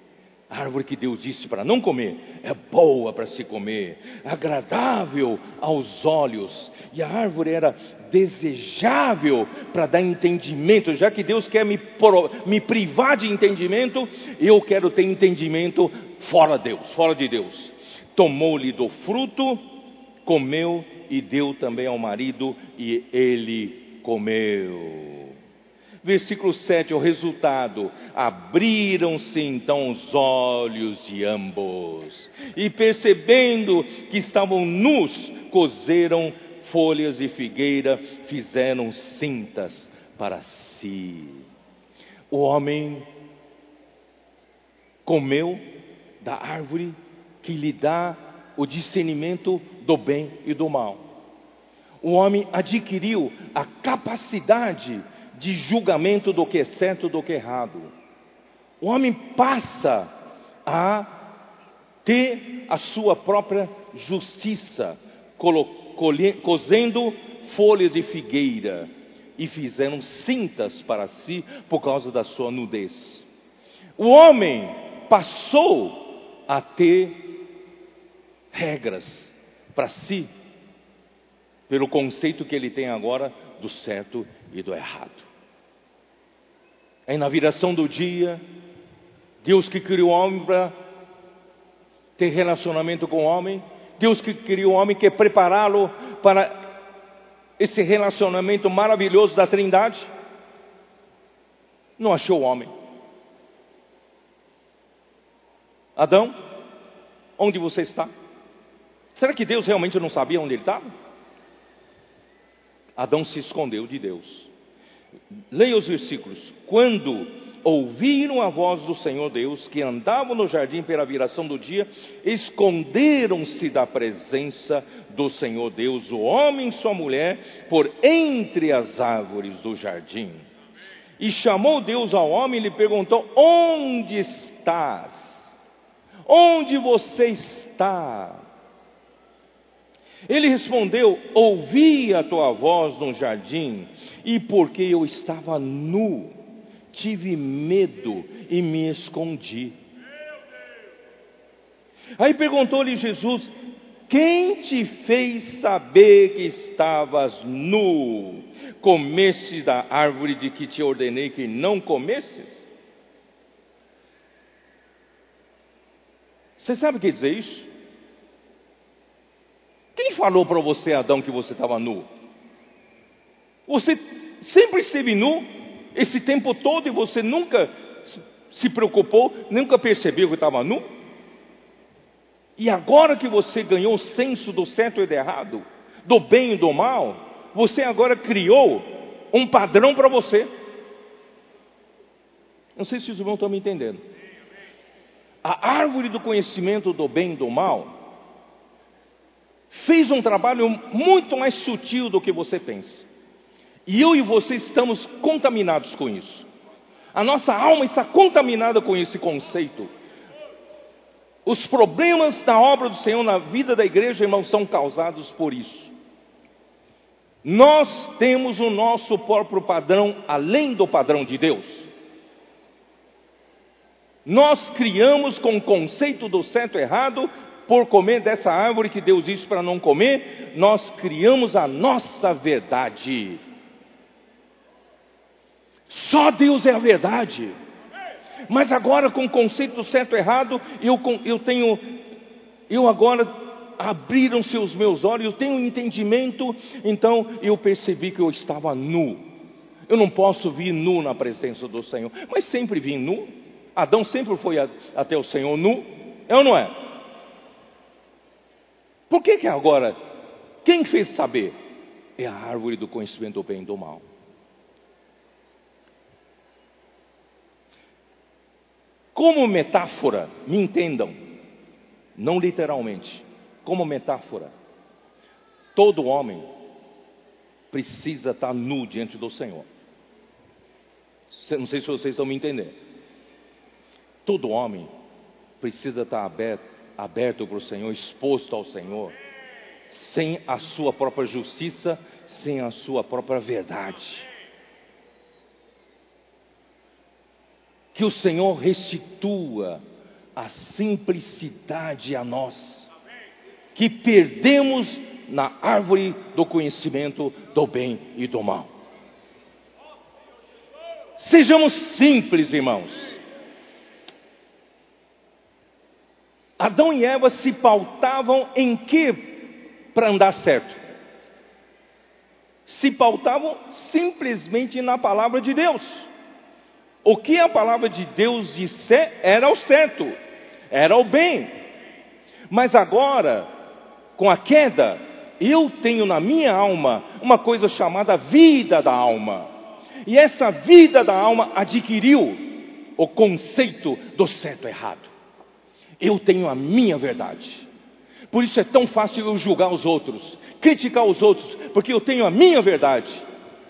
A árvore que Deus disse para não comer é boa para se comer, agradável aos olhos, e a árvore era desejável para dar entendimento, já que Deus quer me, me privar de entendimento, eu quero ter entendimento fora de Deus, fora de Deus. Tomou-lhe do fruto, comeu e deu também ao marido, e ele comeu. Versículo 7, o resultado: abriram-se então os olhos de ambos, e percebendo que estavam nus, cozeram folhas de figueira, fizeram cintas para si. O homem comeu da árvore que lhe dá o discernimento do bem e do mal. O homem adquiriu a capacidade de julgamento do que é certo do que é errado. O homem passa a ter a sua própria justiça, cozendo folhas de figueira e fizeram cintas para si por causa da sua nudez. O homem passou a ter regras para si, pelo conceito que ele tem agora do certo e do errado. Aí na viração do dia, Deus que criou o homem para ter relacionamento com o homem, Deus que criou o homem quer prepará-lo para esse relacionamento maravilhoso da Trindade. Não achou o homem. Adão, onde você está? Será que Deus realmente não sabia onde ele estava? Adão se escondeu de Deus. Leia os versículos. Quando ouviram a voz do Senhor Deus, que andavam no jardim pela viração do dia, esconderam-se da presença do Senhor Deus, o homem e sua mulher, por entre as árvores do jardim. E chamou Deus ao homem e lhe perguntou: Onde estás? Onde você está? Ele respondeu: Ouvi a tua voz no jardim, e porque eu estava nu, tive medo e me escondi. Aí perguntou-lhe Jesus: Quem te fez saber que estavas nu? Comestes da árvore de que te ordenei que não comesses? Você sabe o que dizer isso? Quem falou para você, Adão, que você estava nu? Você sempre esteve nu esse tempo todo e você nunca se preocupou, nunca percebeu que estava nu? E agora que você ganhou o senso do certo e do errado, do bem e do mal, você agora criou um padrão para você. Não sei se os irmãos estão me entendendo. A árvore do conhecimento do bem e do mal fez um trabalho muito mais sutil do que você pensa. E eu e você estamos contaminados com isso. A nossa alma está contaminada com esse conceito. Os problemas da obra do Senhor na vida da igreja, irmãos, são causados por isso. Nós temos o nosso próprio padrão além do padrão de Deus. Nós criamos com o conceito do certo e errado por comer dessa árvore que Deus disse para não comer, nós criamos a nossa verdade. Só Deus é a verdade. Mas agora, com o conceito certo e errado, eu, eu tenho, eu agora abriram-se os meus olhos, eu tenho um entendimento, então eu percebi que eu estava nu. Eu não posso vir nu na presença do Senhor, mas sempre vim nu. Adão sempre foi a, até o Senhor nu, é ou não é? Por que que agora, quem fez saber? É a árvore do conhecimento do bem e do mal. Como metáfora, me entendam, não literalmente como metáfora. Todo homem precisa estar nu diante do Senhor. Não sei se vocês estão me entendendo. Todo homem precisa estar aberto, aberto para o Senhor, exposto ao Senhor, sem a sua própria justiça, sem a sua própria verdade. Que o Senhor restitua a simplicidade a nós que perdemos na árvore do conhecimento do bem e do mal. Sejamos simples, irmãos. Adão e Eva se pautavam em que para andar certo? Se pautavam simplesmente na palavra de Deus. O que a palavra de Deus disser era o certo, era o bem. Mas agora, com a queda, eu tenho na minha alma uma coisa chamada vida da alma. E essa vida da alma adquiriu o conceito do certo e errado. Eu tenho a minha verdade. Por isso é tão fácil eu julgar os outros, criticar os outros, porque eu tenho a minha verdade,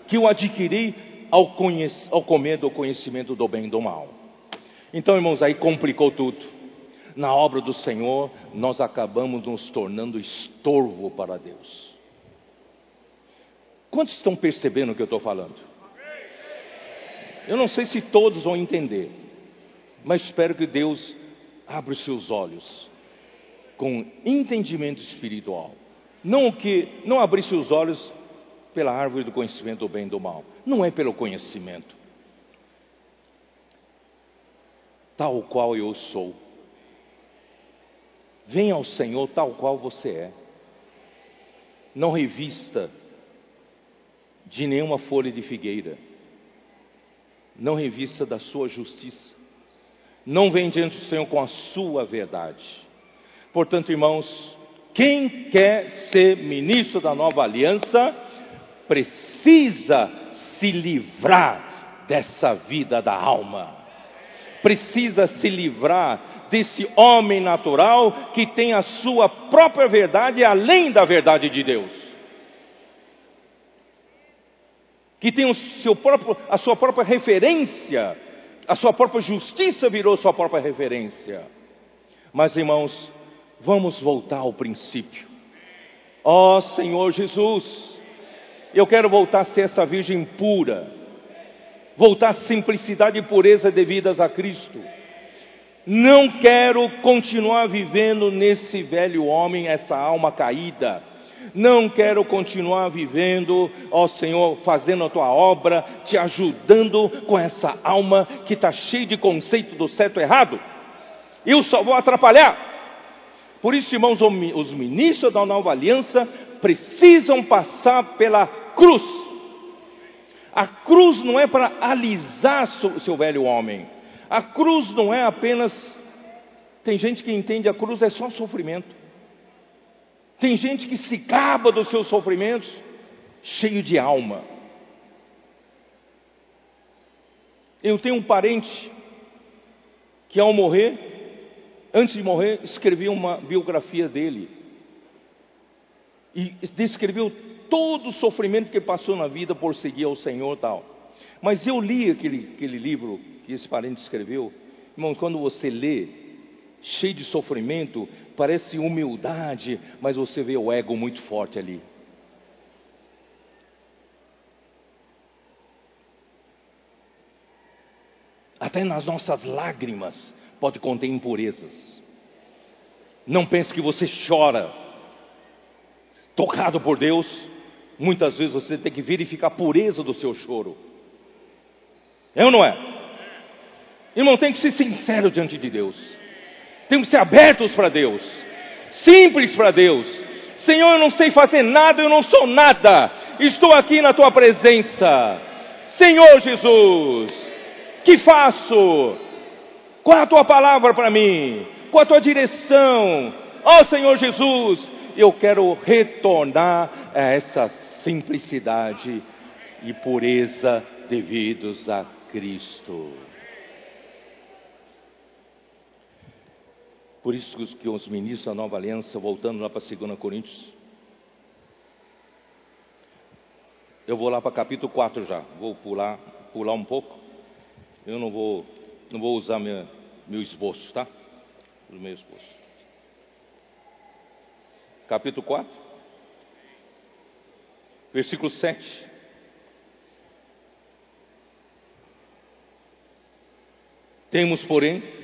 que eu adquiri ao, ao comer do conhecimento do bem e do mal. Então, irmãos, aí complicou tudo na obra do Senhor, nós acabamos nos tornando estorvo para Deus. Quantos estão percebendo o que eu estou falando? Eu não sei se todos vão entender, mas espero que Deus abra os seus olhos com entendimento espiritual. Não que não abrir seus olhos pela árvore do conhecimento do bem e do mal. Não é pelo conhecimento. Tal qual eu sou Venha ao Senhor tal qual você é. Não revista de nenhuma folha de figueira. Não revista da sua justiça. Não vem diante do Senhor com a sua verdade. Portanto, irmãos, quem quer ser ministro da nova aliança, precisa se livrar dessa vida da alma. Precisa se livrar desse homem natural que tem a sua própria verdade além da verdade de Deus. Que tem o seu próprio, a sua própria referência, a sua própria justiça virou sua própria referência. Mas irmãos, vamos voltar ao princípio. Ó oh, Senhor Jesus, eu quero voltar a ser essa virgem pura, voltar à simplicidade e pureza devidas a Cristo não quero continuar vivendo nesse velho homem, essa alma caída. Não quero continuar vivendo, ó Senhor, fazendo a tua obra, te ajudando com essa alma que está cheia de conceito do certo e errado. Eu só vou atrapalhar. Por isso, irmãos, os ministros da nova aliança precisam passar pela cruz. A cruz não é para alisar o seu velho homem a cruz não é apenas. Tem gente que entende a cruz é só sofrimento. Tem gente que se caba dos seus sofrimentos, cheio de alma. Eu tenho um parente que, ao morrer, antes de morrer, escreveu uma biografia dele. E descreveu todo o sofrimento que passou na vida por seguir ao Senhor tal. Mas eu li aquele, aquele livro que esse parente escreveu, irmão, quando você lê, cheio de sofrimento, parece humildade, mas você vê o ego muito forte ali. Até nas nossas lágrimas pode conter impurezas. Não pense que você chora tocado por Deus. Muitas vezes você tem que verificar a pureza do seu choro. É ou não é? Irmão, tem que ser sincero diante de Deus. Temos que ser abertos para Deus. Simples para Deus. Senhor, eu não sei fazer nada, eu não sou nada. Estou aqui na tua presença. Senhor Jesus, que faço? Qual é a tua palavra para mim? Qual é a tua direção? Ó oh, Senhor Jesus, eu quero retornar a essa simplicidade e pureza devidos a Cristo. Por isso que os ministros da nova aliança, voltando lá para 2 Coríntios, eu vou lá para capítulo 4 já, vou pular, pular um pouco. Eu não vou, não vou usar minha, meu esboço, tá? O meu esboço. Capítulo 4, versículo 7. Temos, porém,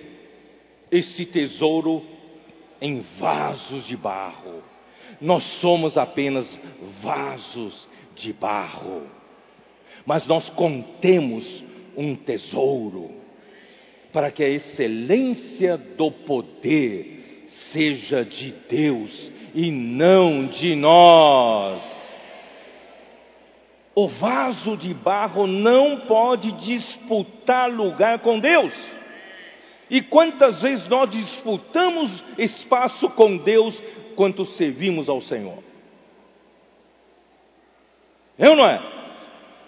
este tesouro em vasos de barro. Nós somos apenas vasos de barro, mas nós contemos um tesouro, para que a excelência do poder seja de Deus e não de nós. O vaso de barro não pode disputar lugar com Deus. E quantas vezes nós disputamos espaço com Deus quando servimos ao Senhor? Eu não é?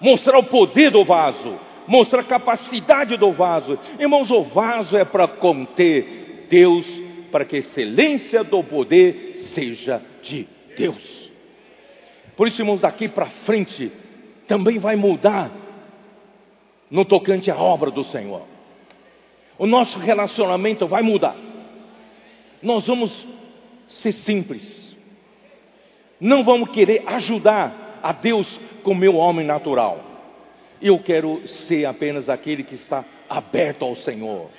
Mostrar o poder do vaso, mostra a capacidade do vaso. Irmãos, o vaso é para conter Deus, para que a excelência do poder seja de Deus. Por isso, irmãos, daqui para frente também vai mudar no tocante à obra do Senhor. O nosso relacionamento vai mudar. Nós vamos ser simples. Não vamos querer ajudar a Deus com o meu homem natural. Eu quero ser apenas aquele que está aberto ao Senhor,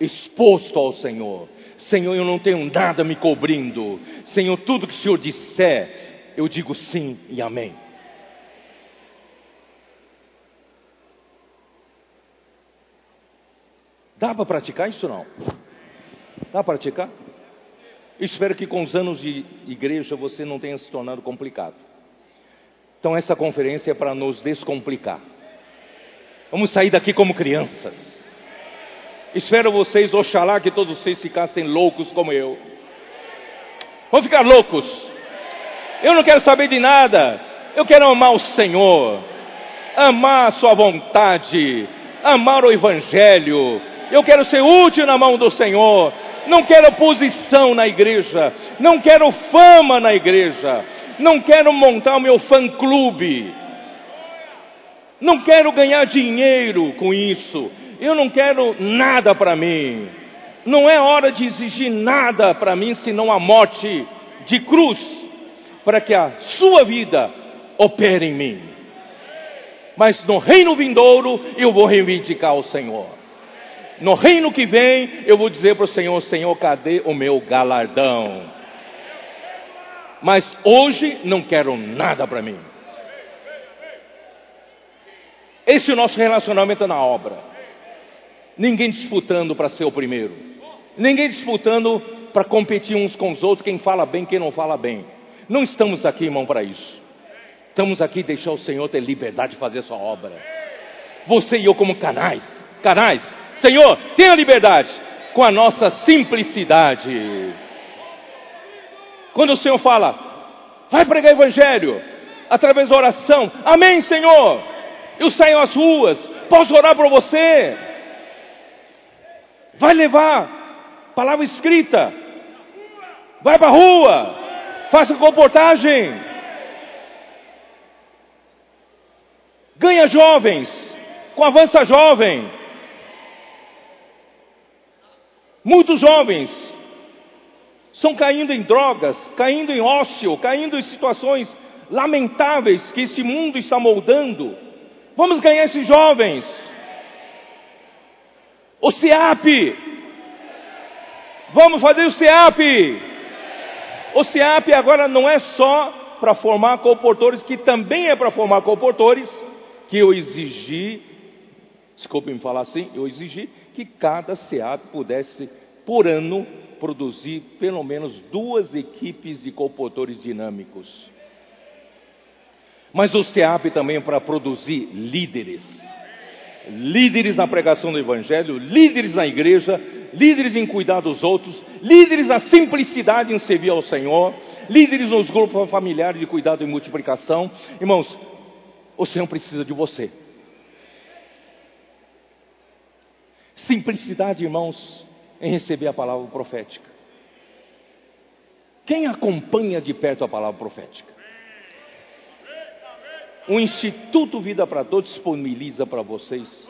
exposto ao Senhor. Senhor, eu não tenho nada me cobrindo. Senhor, tudo que o Senhor disser, eu digo sim e amém. Dá para praticar isso não? Dá para praticar? Espero que com os anos de igreja você não tenha se tornado complicado. Então essa conferência é para nos descomplicar. Vamos sair daqui como crianças. Espero vocês, oxalá que todos vocês ficassem loucos como eu. Vamos ficar loucos. Eu não quero saber de nada. Eu quero amar o Senhor, amar a Sua vontade, amar o Evangelho. Eu quero ser útil na mão do Senhor. Não quero posição na igreja. Não quero fama na igreja não quero montar o meu fã-clube, não quero ganhar dinheiro com isso, eu não quero nada para mim, não é hora de exigir nada para mim senão a morte de cruz, para que a sua vida opere em mim. Mas no reino vindouro eu vou reivindicar o Senhor. No reino que vem, eu vou dizer para o Senhor: Senhor, cadê o meu galardão? mas hoje não quero nada para mim. Esse é o nosso relacionamento na obra. Ninguém disputando para ser o primeiro. Ninguém disputando para competir uns com os outros, quem fala bem, quem não fala bem. Não estamos aqui, irmão, para isso. Estamos aqui deixar o Senhor ter liberdade de fazer a sua obra. Você e eu como canais, canais. Senhor, tenha liberdade com a nossa simplicidade. Quando o Senhor fala, vai pregar evangelho, através da oração, amém, Senhor. Eu saio às ruas, posso orar por você. Vai levar palavra escrita, vai para a rua, faça comportagem. Ganha jovens, com avança jovem. Muitos jovens estão caindo em drogas, caindo em ócio, caindo em situações lamentáveis que esse mundo está moldando. Vamos ganhar esses jovens. O SEAP. Vamos fazer o SEAP. O SEAP agora não é só para formar comportores, que também é para formar comportores, que eu exigi, desculpe me falar assim, eu exigi que cada SEAP pudesse, por ano, produzir pelo menos duas equipes de comportores dinâmicos. Mas o SEAP também para produzir líderes. Líderes na pregação do Evangelho, líderes na igreja, líderes em cuidar dos outros, líderes na simplicidade em servir ao Senhor, líderes nos grupos familiares de cuidado e multiplicação. Irmãos, o Senhor precisa de você. Simplicidade, irmãos, em receber a palavra profética. Quem acompanha de perto a palavra profética? O Instituto Vida para Todos disponibiliza para vocês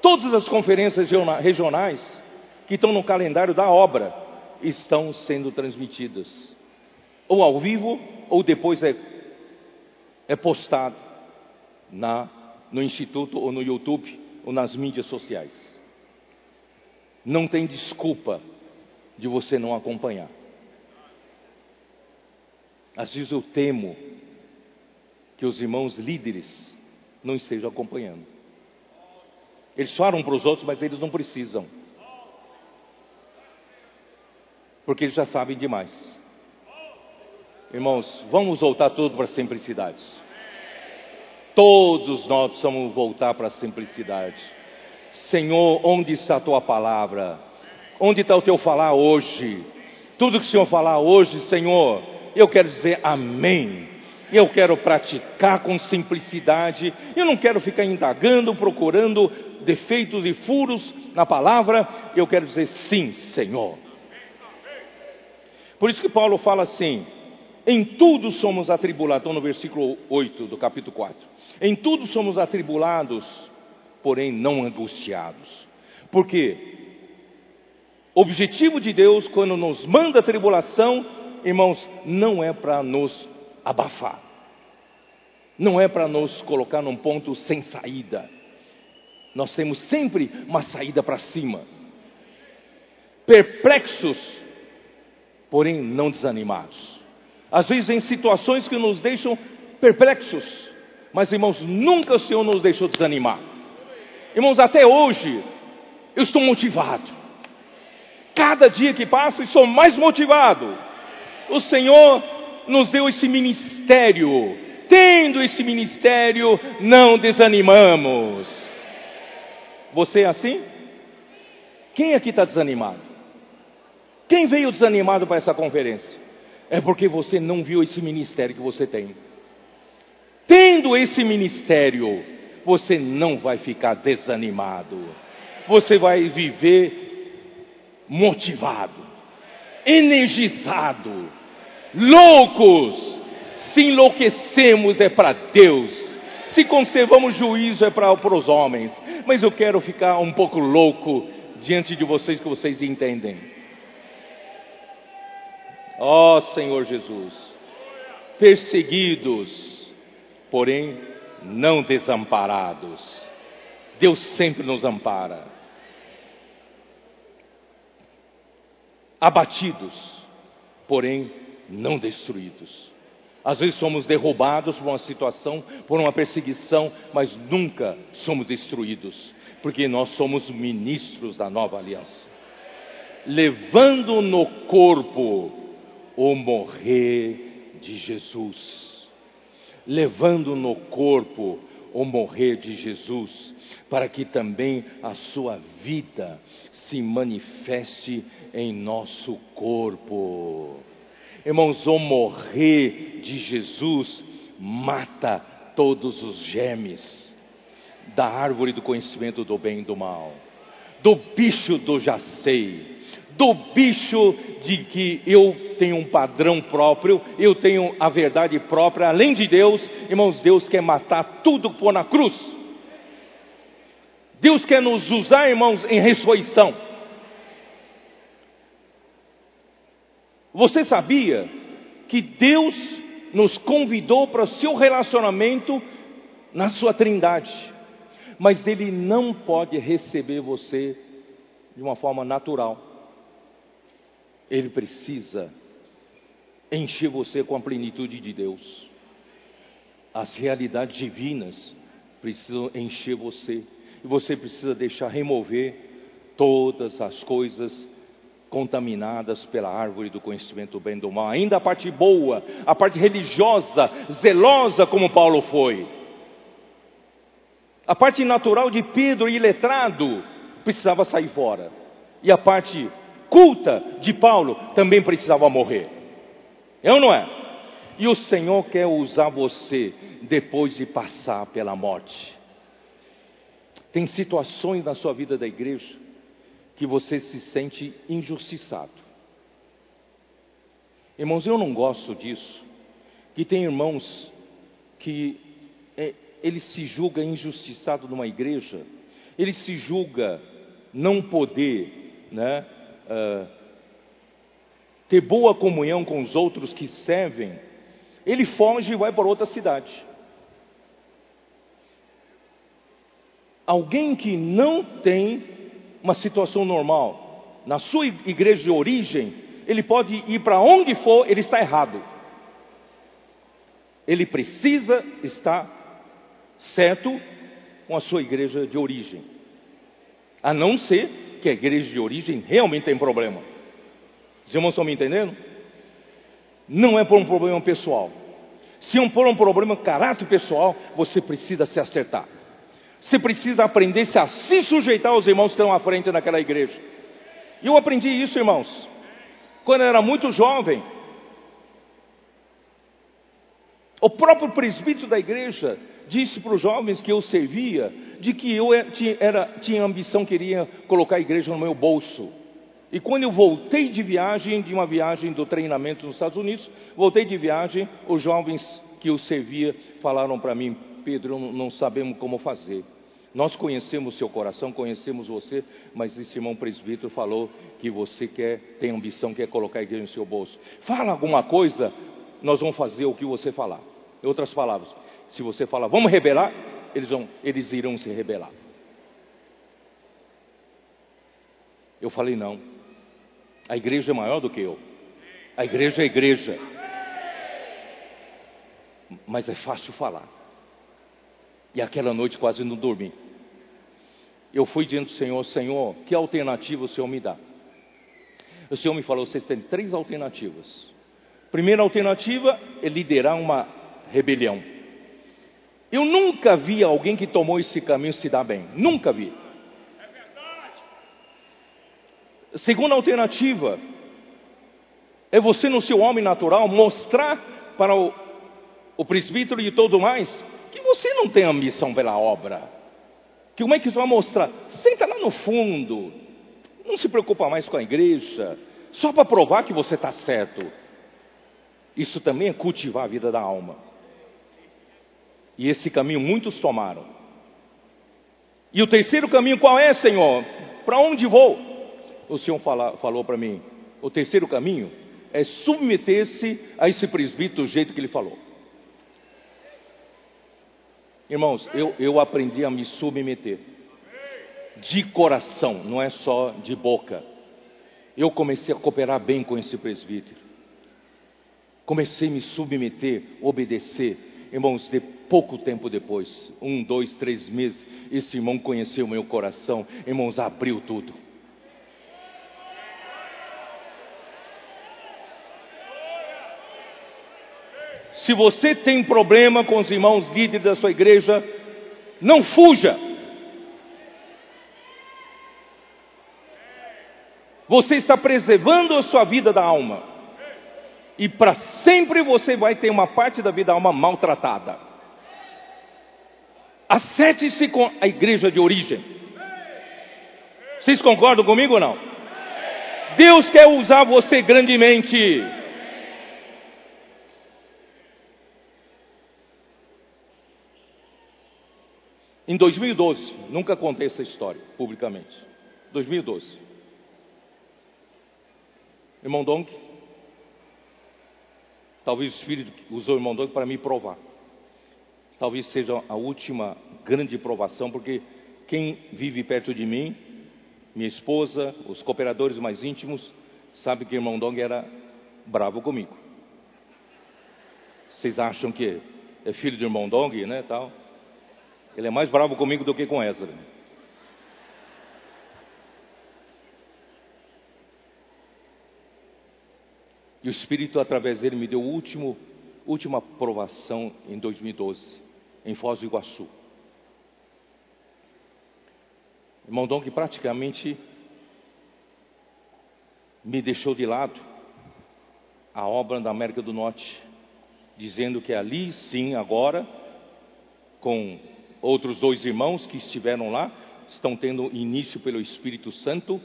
todas as conferências regionais que estão no calendário da obra estão sendo transmitidas, ou ao vivo, ou depois é, é postado na, no Instituto, ou no YouTube, ou nas mídias sociais. Não tem desculpa de você não acompanhar. Às vezes eu temo que os irmãos líderes não estejam acompanhando. Eles falam para os outros, mas eles não precisam. Porque eles já sabem demais. Irmãos, vamos voltar tudo para a simplicidade. Todos nós precisamos voltar para a simplicidade. Senhor, onde está a tua palavra? Onde está o teu falar hoje? Tudo que o Senhor falar hoje, Senhor, eu quero dizer amém eu quero praticar com simplicidade, eu não quero ficar indagando, procurando defeitos e furos na palavra, eu quero dizer sim, Senhor. Por isso que Paulo fala assim: em tudo somos atribulados, no versículo 8 do capítulo 4. Em tudo somos atribulados, porém não angustiados. Porque o objetivo de Deus, quando nos manda tribulação, irmãos, não é para nos abafar. Não é para nos colocar num ponto sem saída. Nós temos sempre uma saída para cima. Perplexos, porém não desanimados. Às vezes em situações que nos deixam perplexos, mas irmãos, nunca o Senhor nos deixou desanimar. Irmãos, até hoje eu estou motivado. Cada dia que passa, estou mais motivado. O Senhor nos deu esse ministério. Tendo esse ministério, não desanimamos. Você é assim? Quem aqui está desanimado? Quem veio desanimado para essa conferência? É porque você não viu esse ministério que você tem. Tendo esse ministério, você não vai ficar desanimado. Você vai viver motivado, energizado, loucos. Se enlouquecemos é para Deus. Se conservamos juízo é para os homens. Mas eu quero ficar um pouco louco diante de vocês que vocês entendem. Ó oh, Senhor Jesus, perseguidos, porém não desamparados. Deus sempre nos ampara. Abatidos, porém não destruídos. Às vezes somos derrubados por uma situação, por uma perseguição, mas nunca somos destruídos, porque nós somos ministros da nova aliança. Levando no corpo o morrer de Jesus. Levando no corpo o morrer de Jesus, para que também a sua vida se manifeste em nosso corpo. Irmãos, o morrer de Jesus mata todos os gemes da árvore do conhecimento do bem e do mal, do bicho do já sei, do bicho de que eu tenho um padrão próprio, eu tenho a verdade própria, além de Deus, irmãos, Deus quer matar tudo por na cruz. Deus quer nos usar, irmãos, em ressurreição. Você sabia que Deus nos convidou para o seu relacionamento na sua trindade, mas Ele não pode receber você de uma forma natural. Ele precisa encher você com a plenitude de Deus. As realidades divinas precisam encher você. E você precisa deixar remover todas as coisas contaminadas pela árvore do conhecimento do bem do mal. Ainda a parte boa, a parte religiosa, zelosa como Paulo foi. A parte natural de Pedro e letrado precisava sair fora. E a parte culta de Paulo também precisava morrer. É ou não é? E o Senhor quer usar você depois de passar pela morte. Tem situações na sua vida da igreja que você se sente injustiçado. Irmãos, eu não gosto disso. Que tem irmãos que é, ele se julga injustiçado numa igreja, ele se julga não poder, né, uh, ter boa comunhão com os outros que servem, ele foge e vai para outra cidade. Alguém que não tem uma situação normal, na sua igreja de origem, ele pode ir para onde for, ele está errado. Ele precisa estar certo com a sua igreja de origem. A não ser que a igreja de origem realmente tem problema. Os irmãos estão me entendendo? Não é por um problema pessoal. Se é por um problema de caráter pessoal, você precisa se acertar. Você precisa aprender -se a se sujeitar aos irmãos que estão à frente naquela igreja. E eu aprendi isso, irmãos, quando eu era muito jovem. O próprio presbítero da igreja disse para os jovens que eu servia, de que eu tinha, era, tinha ambição, queria colocar a igreja no meu bolso. E quando eu voltei de viagem, de uma viagem do treinamento nos Estados Unidos, voltei de viagem, os jovens que eu servia falaram para mim, Pedro, não sabemos como fazer. Nós conhecemos seu coração, conhecemos você, mas esse irmão presbítero falou que você quer, tem ambição, quer colocar a igreja no seu bolso. Fala alguma coisa, nós vamos fazer o que você falar. Em outras palavras, se você falar, vamos rebelar, eles, vão, eles irão se rebelar. Eu falei, não. A igreja é maior do que eu. A igreja é a igreja. Mas é fácil falar. E aquela noite quase não dormi. Eu fui diante do Senhor, Senhor, que alternativa o Senhor me dá? O Senhor me falou: vocês têm três alternativas. Primeira alternativa é liderar uma rebelião. Eu nunca vi alguém que tomou esse caminho se dar bem. Nunca vi. Segunda alternativa é você, no seu homem natural, mostrar para o, o presbítero e todo mais que você não tem ambição pela obra. Que como é que você vai mostrar? Senta lá no fundo, não se preocupa mais com a igreja, só para provar que você está certo. Isso também é cultivar a vida da alma. E esse caminho muitos tomaram. E o terceiro caminho qual é, Senhor? Para onde vou? O Senhor fala, falou para mim: o terceiro caminho é submeter-se a esse presbítero do jeito que ele falou. Irmãos, eu, eu aprendi a me submeter. De coração, não é só de boca. Eu comecei a cooperar bem com esse presbítero. Comecei a me submeter, obedecer. Irmãos, de pouco tempo depois, um, dois, três meses, esse irmão conheceu meu coração. Irmãos, abriu tudo. Se você tem problema com os irmãos líderes da sua igreja, não fuja. Você está preservando a sua vida da alma. E para sempre você vai ter uma parte da vida da alma maltratada. Acerte-se com a igreja de origem. Vocês concordam comigo ou não? Deus quer usar você grandemente. Em 2012, nunca contei essa história publicamente. 2012. Irmão Donk, Talvez o Espírito usou o irmão Doug para me provar. Talvez seja a última grande provação, porque quem vive perto de mim, minha esposa, os cooperadores mais íntimos, sabe que o irmão Dong era bravo comigo. Vocês acham que é filho do irmão Dong, né, tal? Ele é mais bravo comigo do que com Ezra. E o Espírito, através dele, me deu último, última aprovação em 2012, em Foz do Iguaçu. Irmão Dom que praticamente me deixou de lado a obra da América do Norte, dizendo que ali sim, agora, com outros dois irmãos que estiveram lá, estão tendo início pelo Espírito Santo,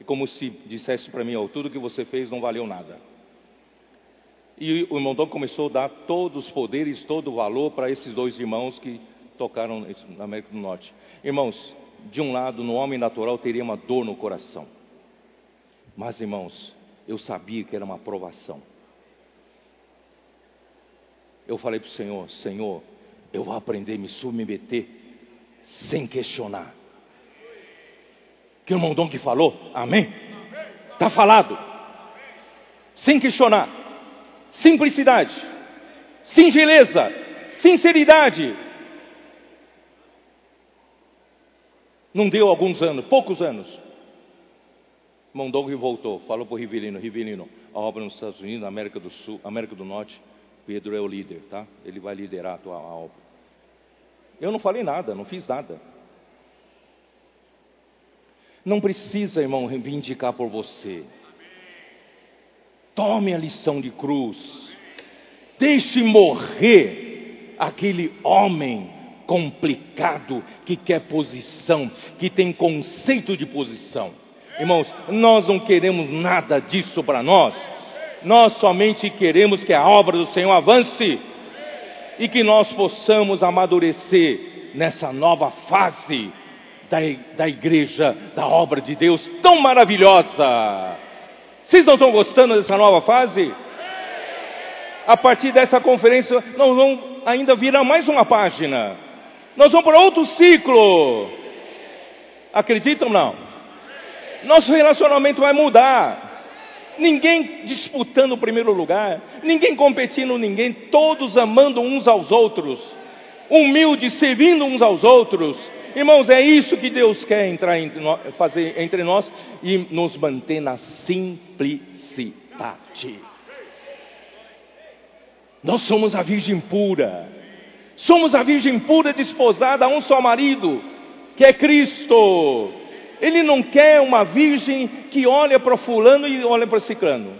e como se dissesse para mim, oh, tudo que você fez não valeu nada. E o irmão Dom começou a dar todos os poderes, todo o valor para esses dois irmãos que tocaram na América do Norte. Irmãos, de um lado, no homem natural, teria uma dor no coração. Mas, irmãos, eu sabia que era uma aprovação. Eu falei para o Senhor: Senhor, eu vou aprender a me submeter sem questionar. Que o irmão Dom que falou, amém? Está falado. Sem questionar. Simplicidade. Singeleza. Sinceridade Não deu alguns anos, poucos anos. Mondongo voltou, falou para o Rivelino, Rivelino, a obra nos Estados Unidos, na América do Sul, América do Norte, Pedro é o líder, tá? Ele vai liderar a tua obra. Eu não falei nada, não fiz nada. Não precisa, irmão, reivindicar por você. Tome a lição de cruz. Deixe morrer aquele homem complicado, que quer posição, que tem conceito de posição. Irmãos, nós não queremos nada disso para nós. Nós somente queremos que a obra do Senhor avance e que nós possamos amadurecer nessa nova fase da, da igreja, da obra de Deus tão maravilhosa. Vocês não estão gostando dessa nova fase? A partir dessa conferência, nós vamos ainda virar mais uma página nós vamos para outro ciclo. Acreditam ou não? Nosso relacionamento vai mudar. Ninguém disputando o primeiro lugar, ninguém competindo ninguém, todos amando uns aos outros, humildes, servindo uns aos outros. Irmãos, é isso que Deus quer entrar entre nós, fazer entre nós e nos manter na simplicidade. Nós somos a Virgem pura. Somos a virgem pura desposada a um só marido, que é Cristo. Ele não quer uma virgem que olha para fulano e olha para ciclano.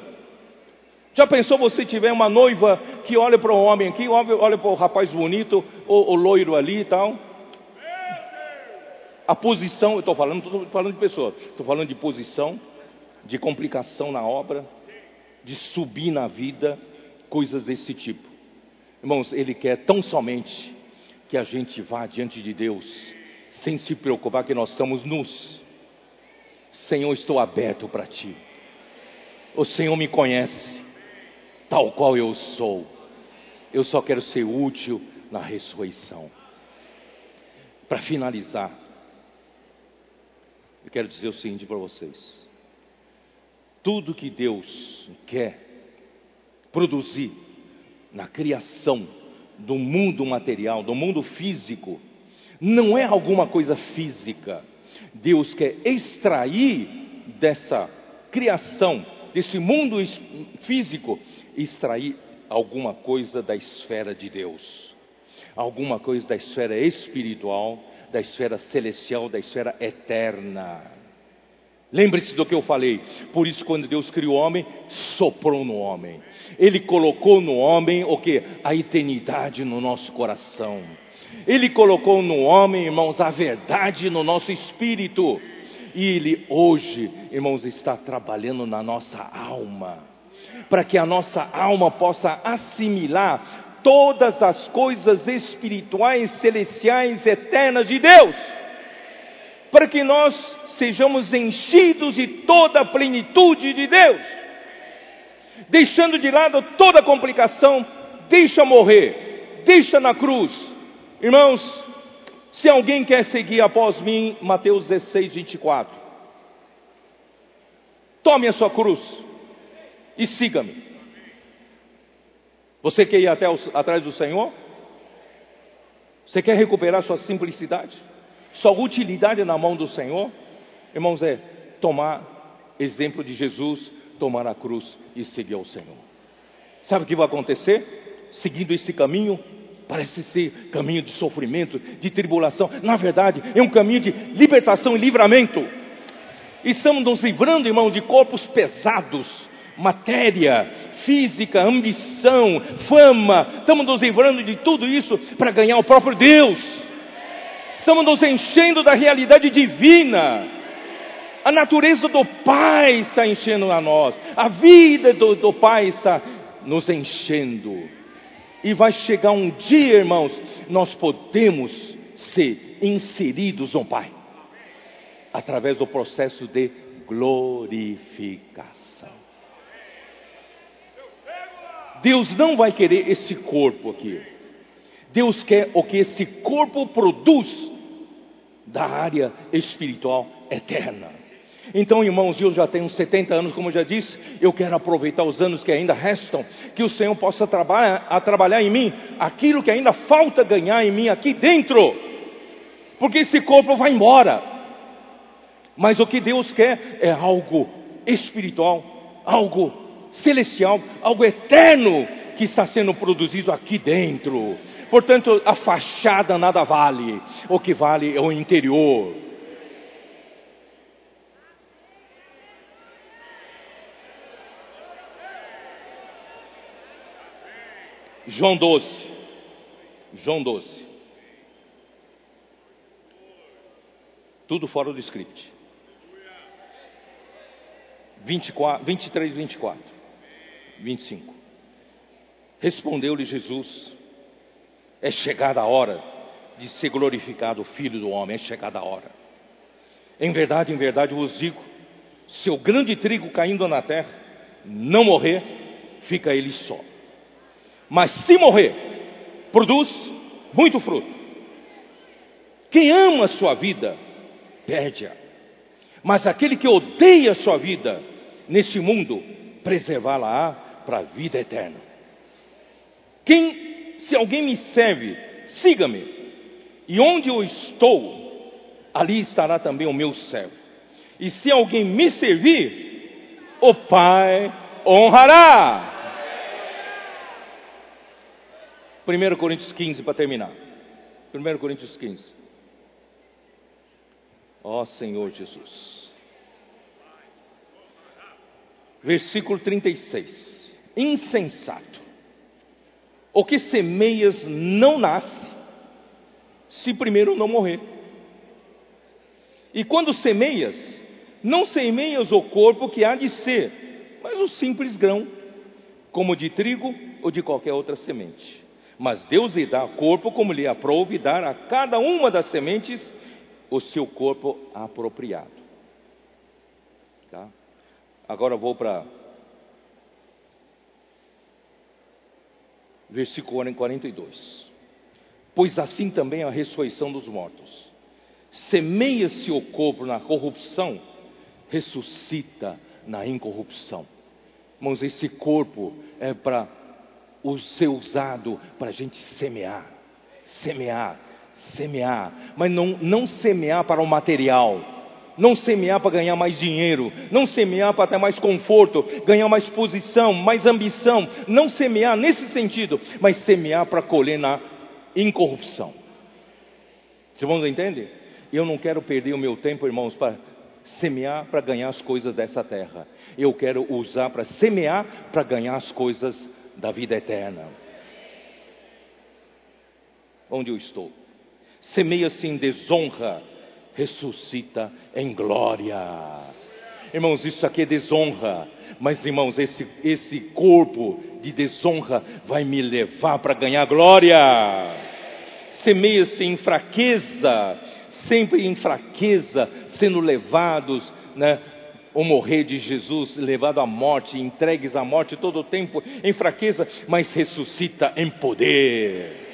Já pensou você tiver uma noiva que olha para o homem aqui, olha para o rapaz bonito, o, loiro ali e tal? A posição, eu estou falando, estou falando de pessoa, estou falando de posição, de complicação na obra, de subir na vida, coisas desse tipo. Irmãos, Ele quer tão somente que a gente vá diante de Deus, sem se preocupar que nós estamos nus. Senhor, estou aberto para Ti. O Senhor me conhece, tal qual eu sou. Eu só quero ser útil na ressurreição. Para finalizar, eu quero dizer o seguinte para vocês: tudo que Deus quer produzir na criação do mundo material, do mundo físico, não é alguma coisa física. Deus quer extrair dessa criação, desse mundo físico, extrair alguma coisa da esfera de Deus, alguma coisa da esfera espiritual, da esfera celestial, da esfera eterna. Lembre-se do que eu falei. Por isso, quando Deus criou o homem, soprou no homem. Ele colocou no homem o que? A eternidade no nosso coração. Ele colocou no homem, irmãos, a verdade no nosso espírito. E Ele hoje, irmãos, está trabalhando na nossa alma. Para que a nossa alma possa assimilar todas as coisas espirituais, celestiais, eternas de Deus. Para que nós sejamos enchidos de toda a plenitude de Deus. deixando de lado toda complicação, deixa morrer, deixa na cruz. Irmãos, se alguém quer seguir após mim, Mateus 16, 24. Tome a sua cruz e siga-me. Você quer ir até os, atrás do Senhor? Você quer recuperar sua simplicidade? Sua utilidade na mão do Senhor? Irmãos, é tomar exemplo de Jesus, tomar a cruz e seguir ao Senhor. Sabe o que vai acontecer? Seguindo esse caminho, parece ser caminho de sofrimento, de tribulação. Na verdade, é um caminho de libertação e livramento. Estamos nos livrando, irmão, de corpos pesados, matéria, física, ambição, fama. Estamos nos livrando de tudo isso para ganhar o próprio Deus. Estamos nos enchendo da realidade divina. A natureza do Pai está enchendo a nós. A vida do, do Pai está nos enchendo. E vai chegar um dia, irmãos, nós podemos ser inseridos no Pai através do processo de glorificação. Deus não vai querer esse corpo aqui. Deus quer o que esse corpo produz da área espiritual eterna. Então, irmãos, eu já tenho 70 anos, como eu já disse, eu quero aproveitar os anos que ainda restam, que o Senhor possa trabalhar, trabalhar em mim aquilo que ainda falta ganhar em mim aqui dentro, porque esse corpo vai embora. Mas o que Deus quer é algo espiritual, algo celestial, algo eterno que está sendo produzido aqui dentro. Portanto, a fachada nada vale, o que vale é o interior. João 12. João 12. Tudo fora do script. 24, 23, 24, 25. Respondeu-lhe Jesus: É chegada a hora de ser glorificado o Filho do Homem, é chegada a hora. Em verdade, em verdade vos digo: se o grande trigo caindo na terra não morrer, fica ele só. Mas se morrer, produz muito fruto. Quem ama a sua vida, perde-a. Mas aquele que odeia a sua vida, neste mundo, preservá-la-á para a vida eterna. Quem, se alguém me serve, siga-me, e onde eu estou, ali estará também o meu servo. E se alguém me servir, o Pai honrará. 1 Coríntios 15 para terminar. 1 Coríntios 15. Ó Senhor Jesus versículo 36. Insensato. O que semeias não nasce, se primeiro não morrer. E quando semeias, não semeias o corpo que há de ser, mas o simples grão, como de trigo ou de qualquer outra semente. Mas Deus lhe dá corpo como lhe aprouve dar a cada uma das sementes o seu corpo apropriado. Tá? Agora vou para versículo 42. Pois assim também a ressurreição dos mortos. Semeia-se o corpo na corrupção, ressuscita na incorrupção. Irmãos, esse corpo é para ser usado para a gente semear, semear, semear, mas não, não semear para o material não semear para ganhar mais dinheiro, não semear para ter mais conforto, ganhar mais posição, mais ambição, não semear nesse sentido, mas semear para colher na incorrupção. Os irmãos entendem? Eu não quero perder o meu tempo, irmãos, para semear para ganhar as coisas dessa terra. Eu quero usar para semear para ganhar as coisas da vida eterna. Onde eu estou? Semeia-se em desonra ressuscita em glória. Irmãos, isso aqui é desonra, mas irmãos, esse, esse corpo de desonra vai me levar para ganhar glória. Semeia-se em fraqueza, sempre em fraqueza, sendo levados né, o morrer de Jesus, levado à morte, entregues à morte todo o tempo, em fraqueza, mas ressuscita em poder.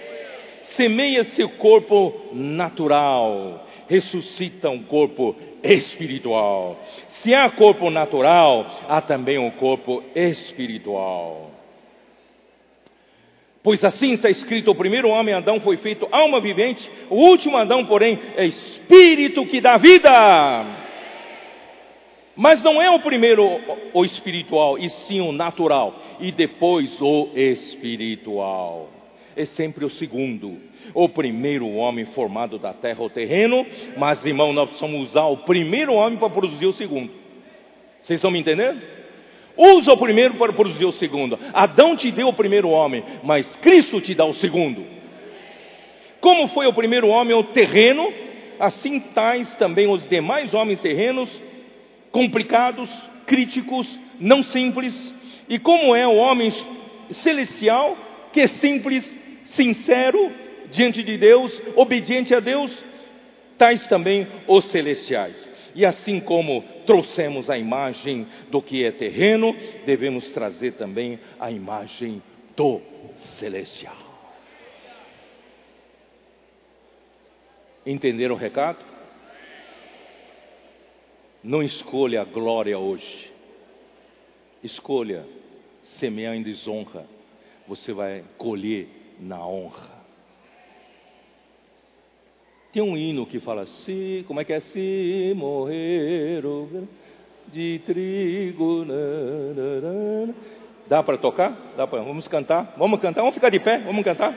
Semeia seu corpo natural, ressuscita um corpo espiritual. Se há corpo natural, há também um corpo espiritual. Pois assim está escrito: o primeiro homem, Adão, foi feito alma vivente, o último Adão, porém, é espírito que dá vida. Mas não é o primeiro o espiritual, e sim o natural, e depois o espiritual. É sempre o segundo. O primeiro homem formado da terra, o terreno, mas irmão, nós precisamos usar o primeiro homem para produzir o segundo. Vocês estão me entendendo? Usa o primeiro para produzir o segundo. Adão te deu o primeiro homem, mas Cristo te dá o segundo. Como foi o primeiro homem o terreno, assim tais também os demais homens terrenos complicados, críticos, não simples, e como é o homem celestial, que é simples, sincero diante de Deus, obediente a Deus, tais também os celestiais. E assim como trouxemos a imagem do que é terreno, devemos trazer também a imagem do celestial. Entenderam o recado? Não escolha a glória hoje. Escolha semear em desonra. Você vai colher na honra. Tem um hino que fala assim, como é que é? Se morrer de trigo. Dá para tocar? Dá para? Vamos cantar? Vamos cantar? Vamos ficar de pé? Vamos cantar?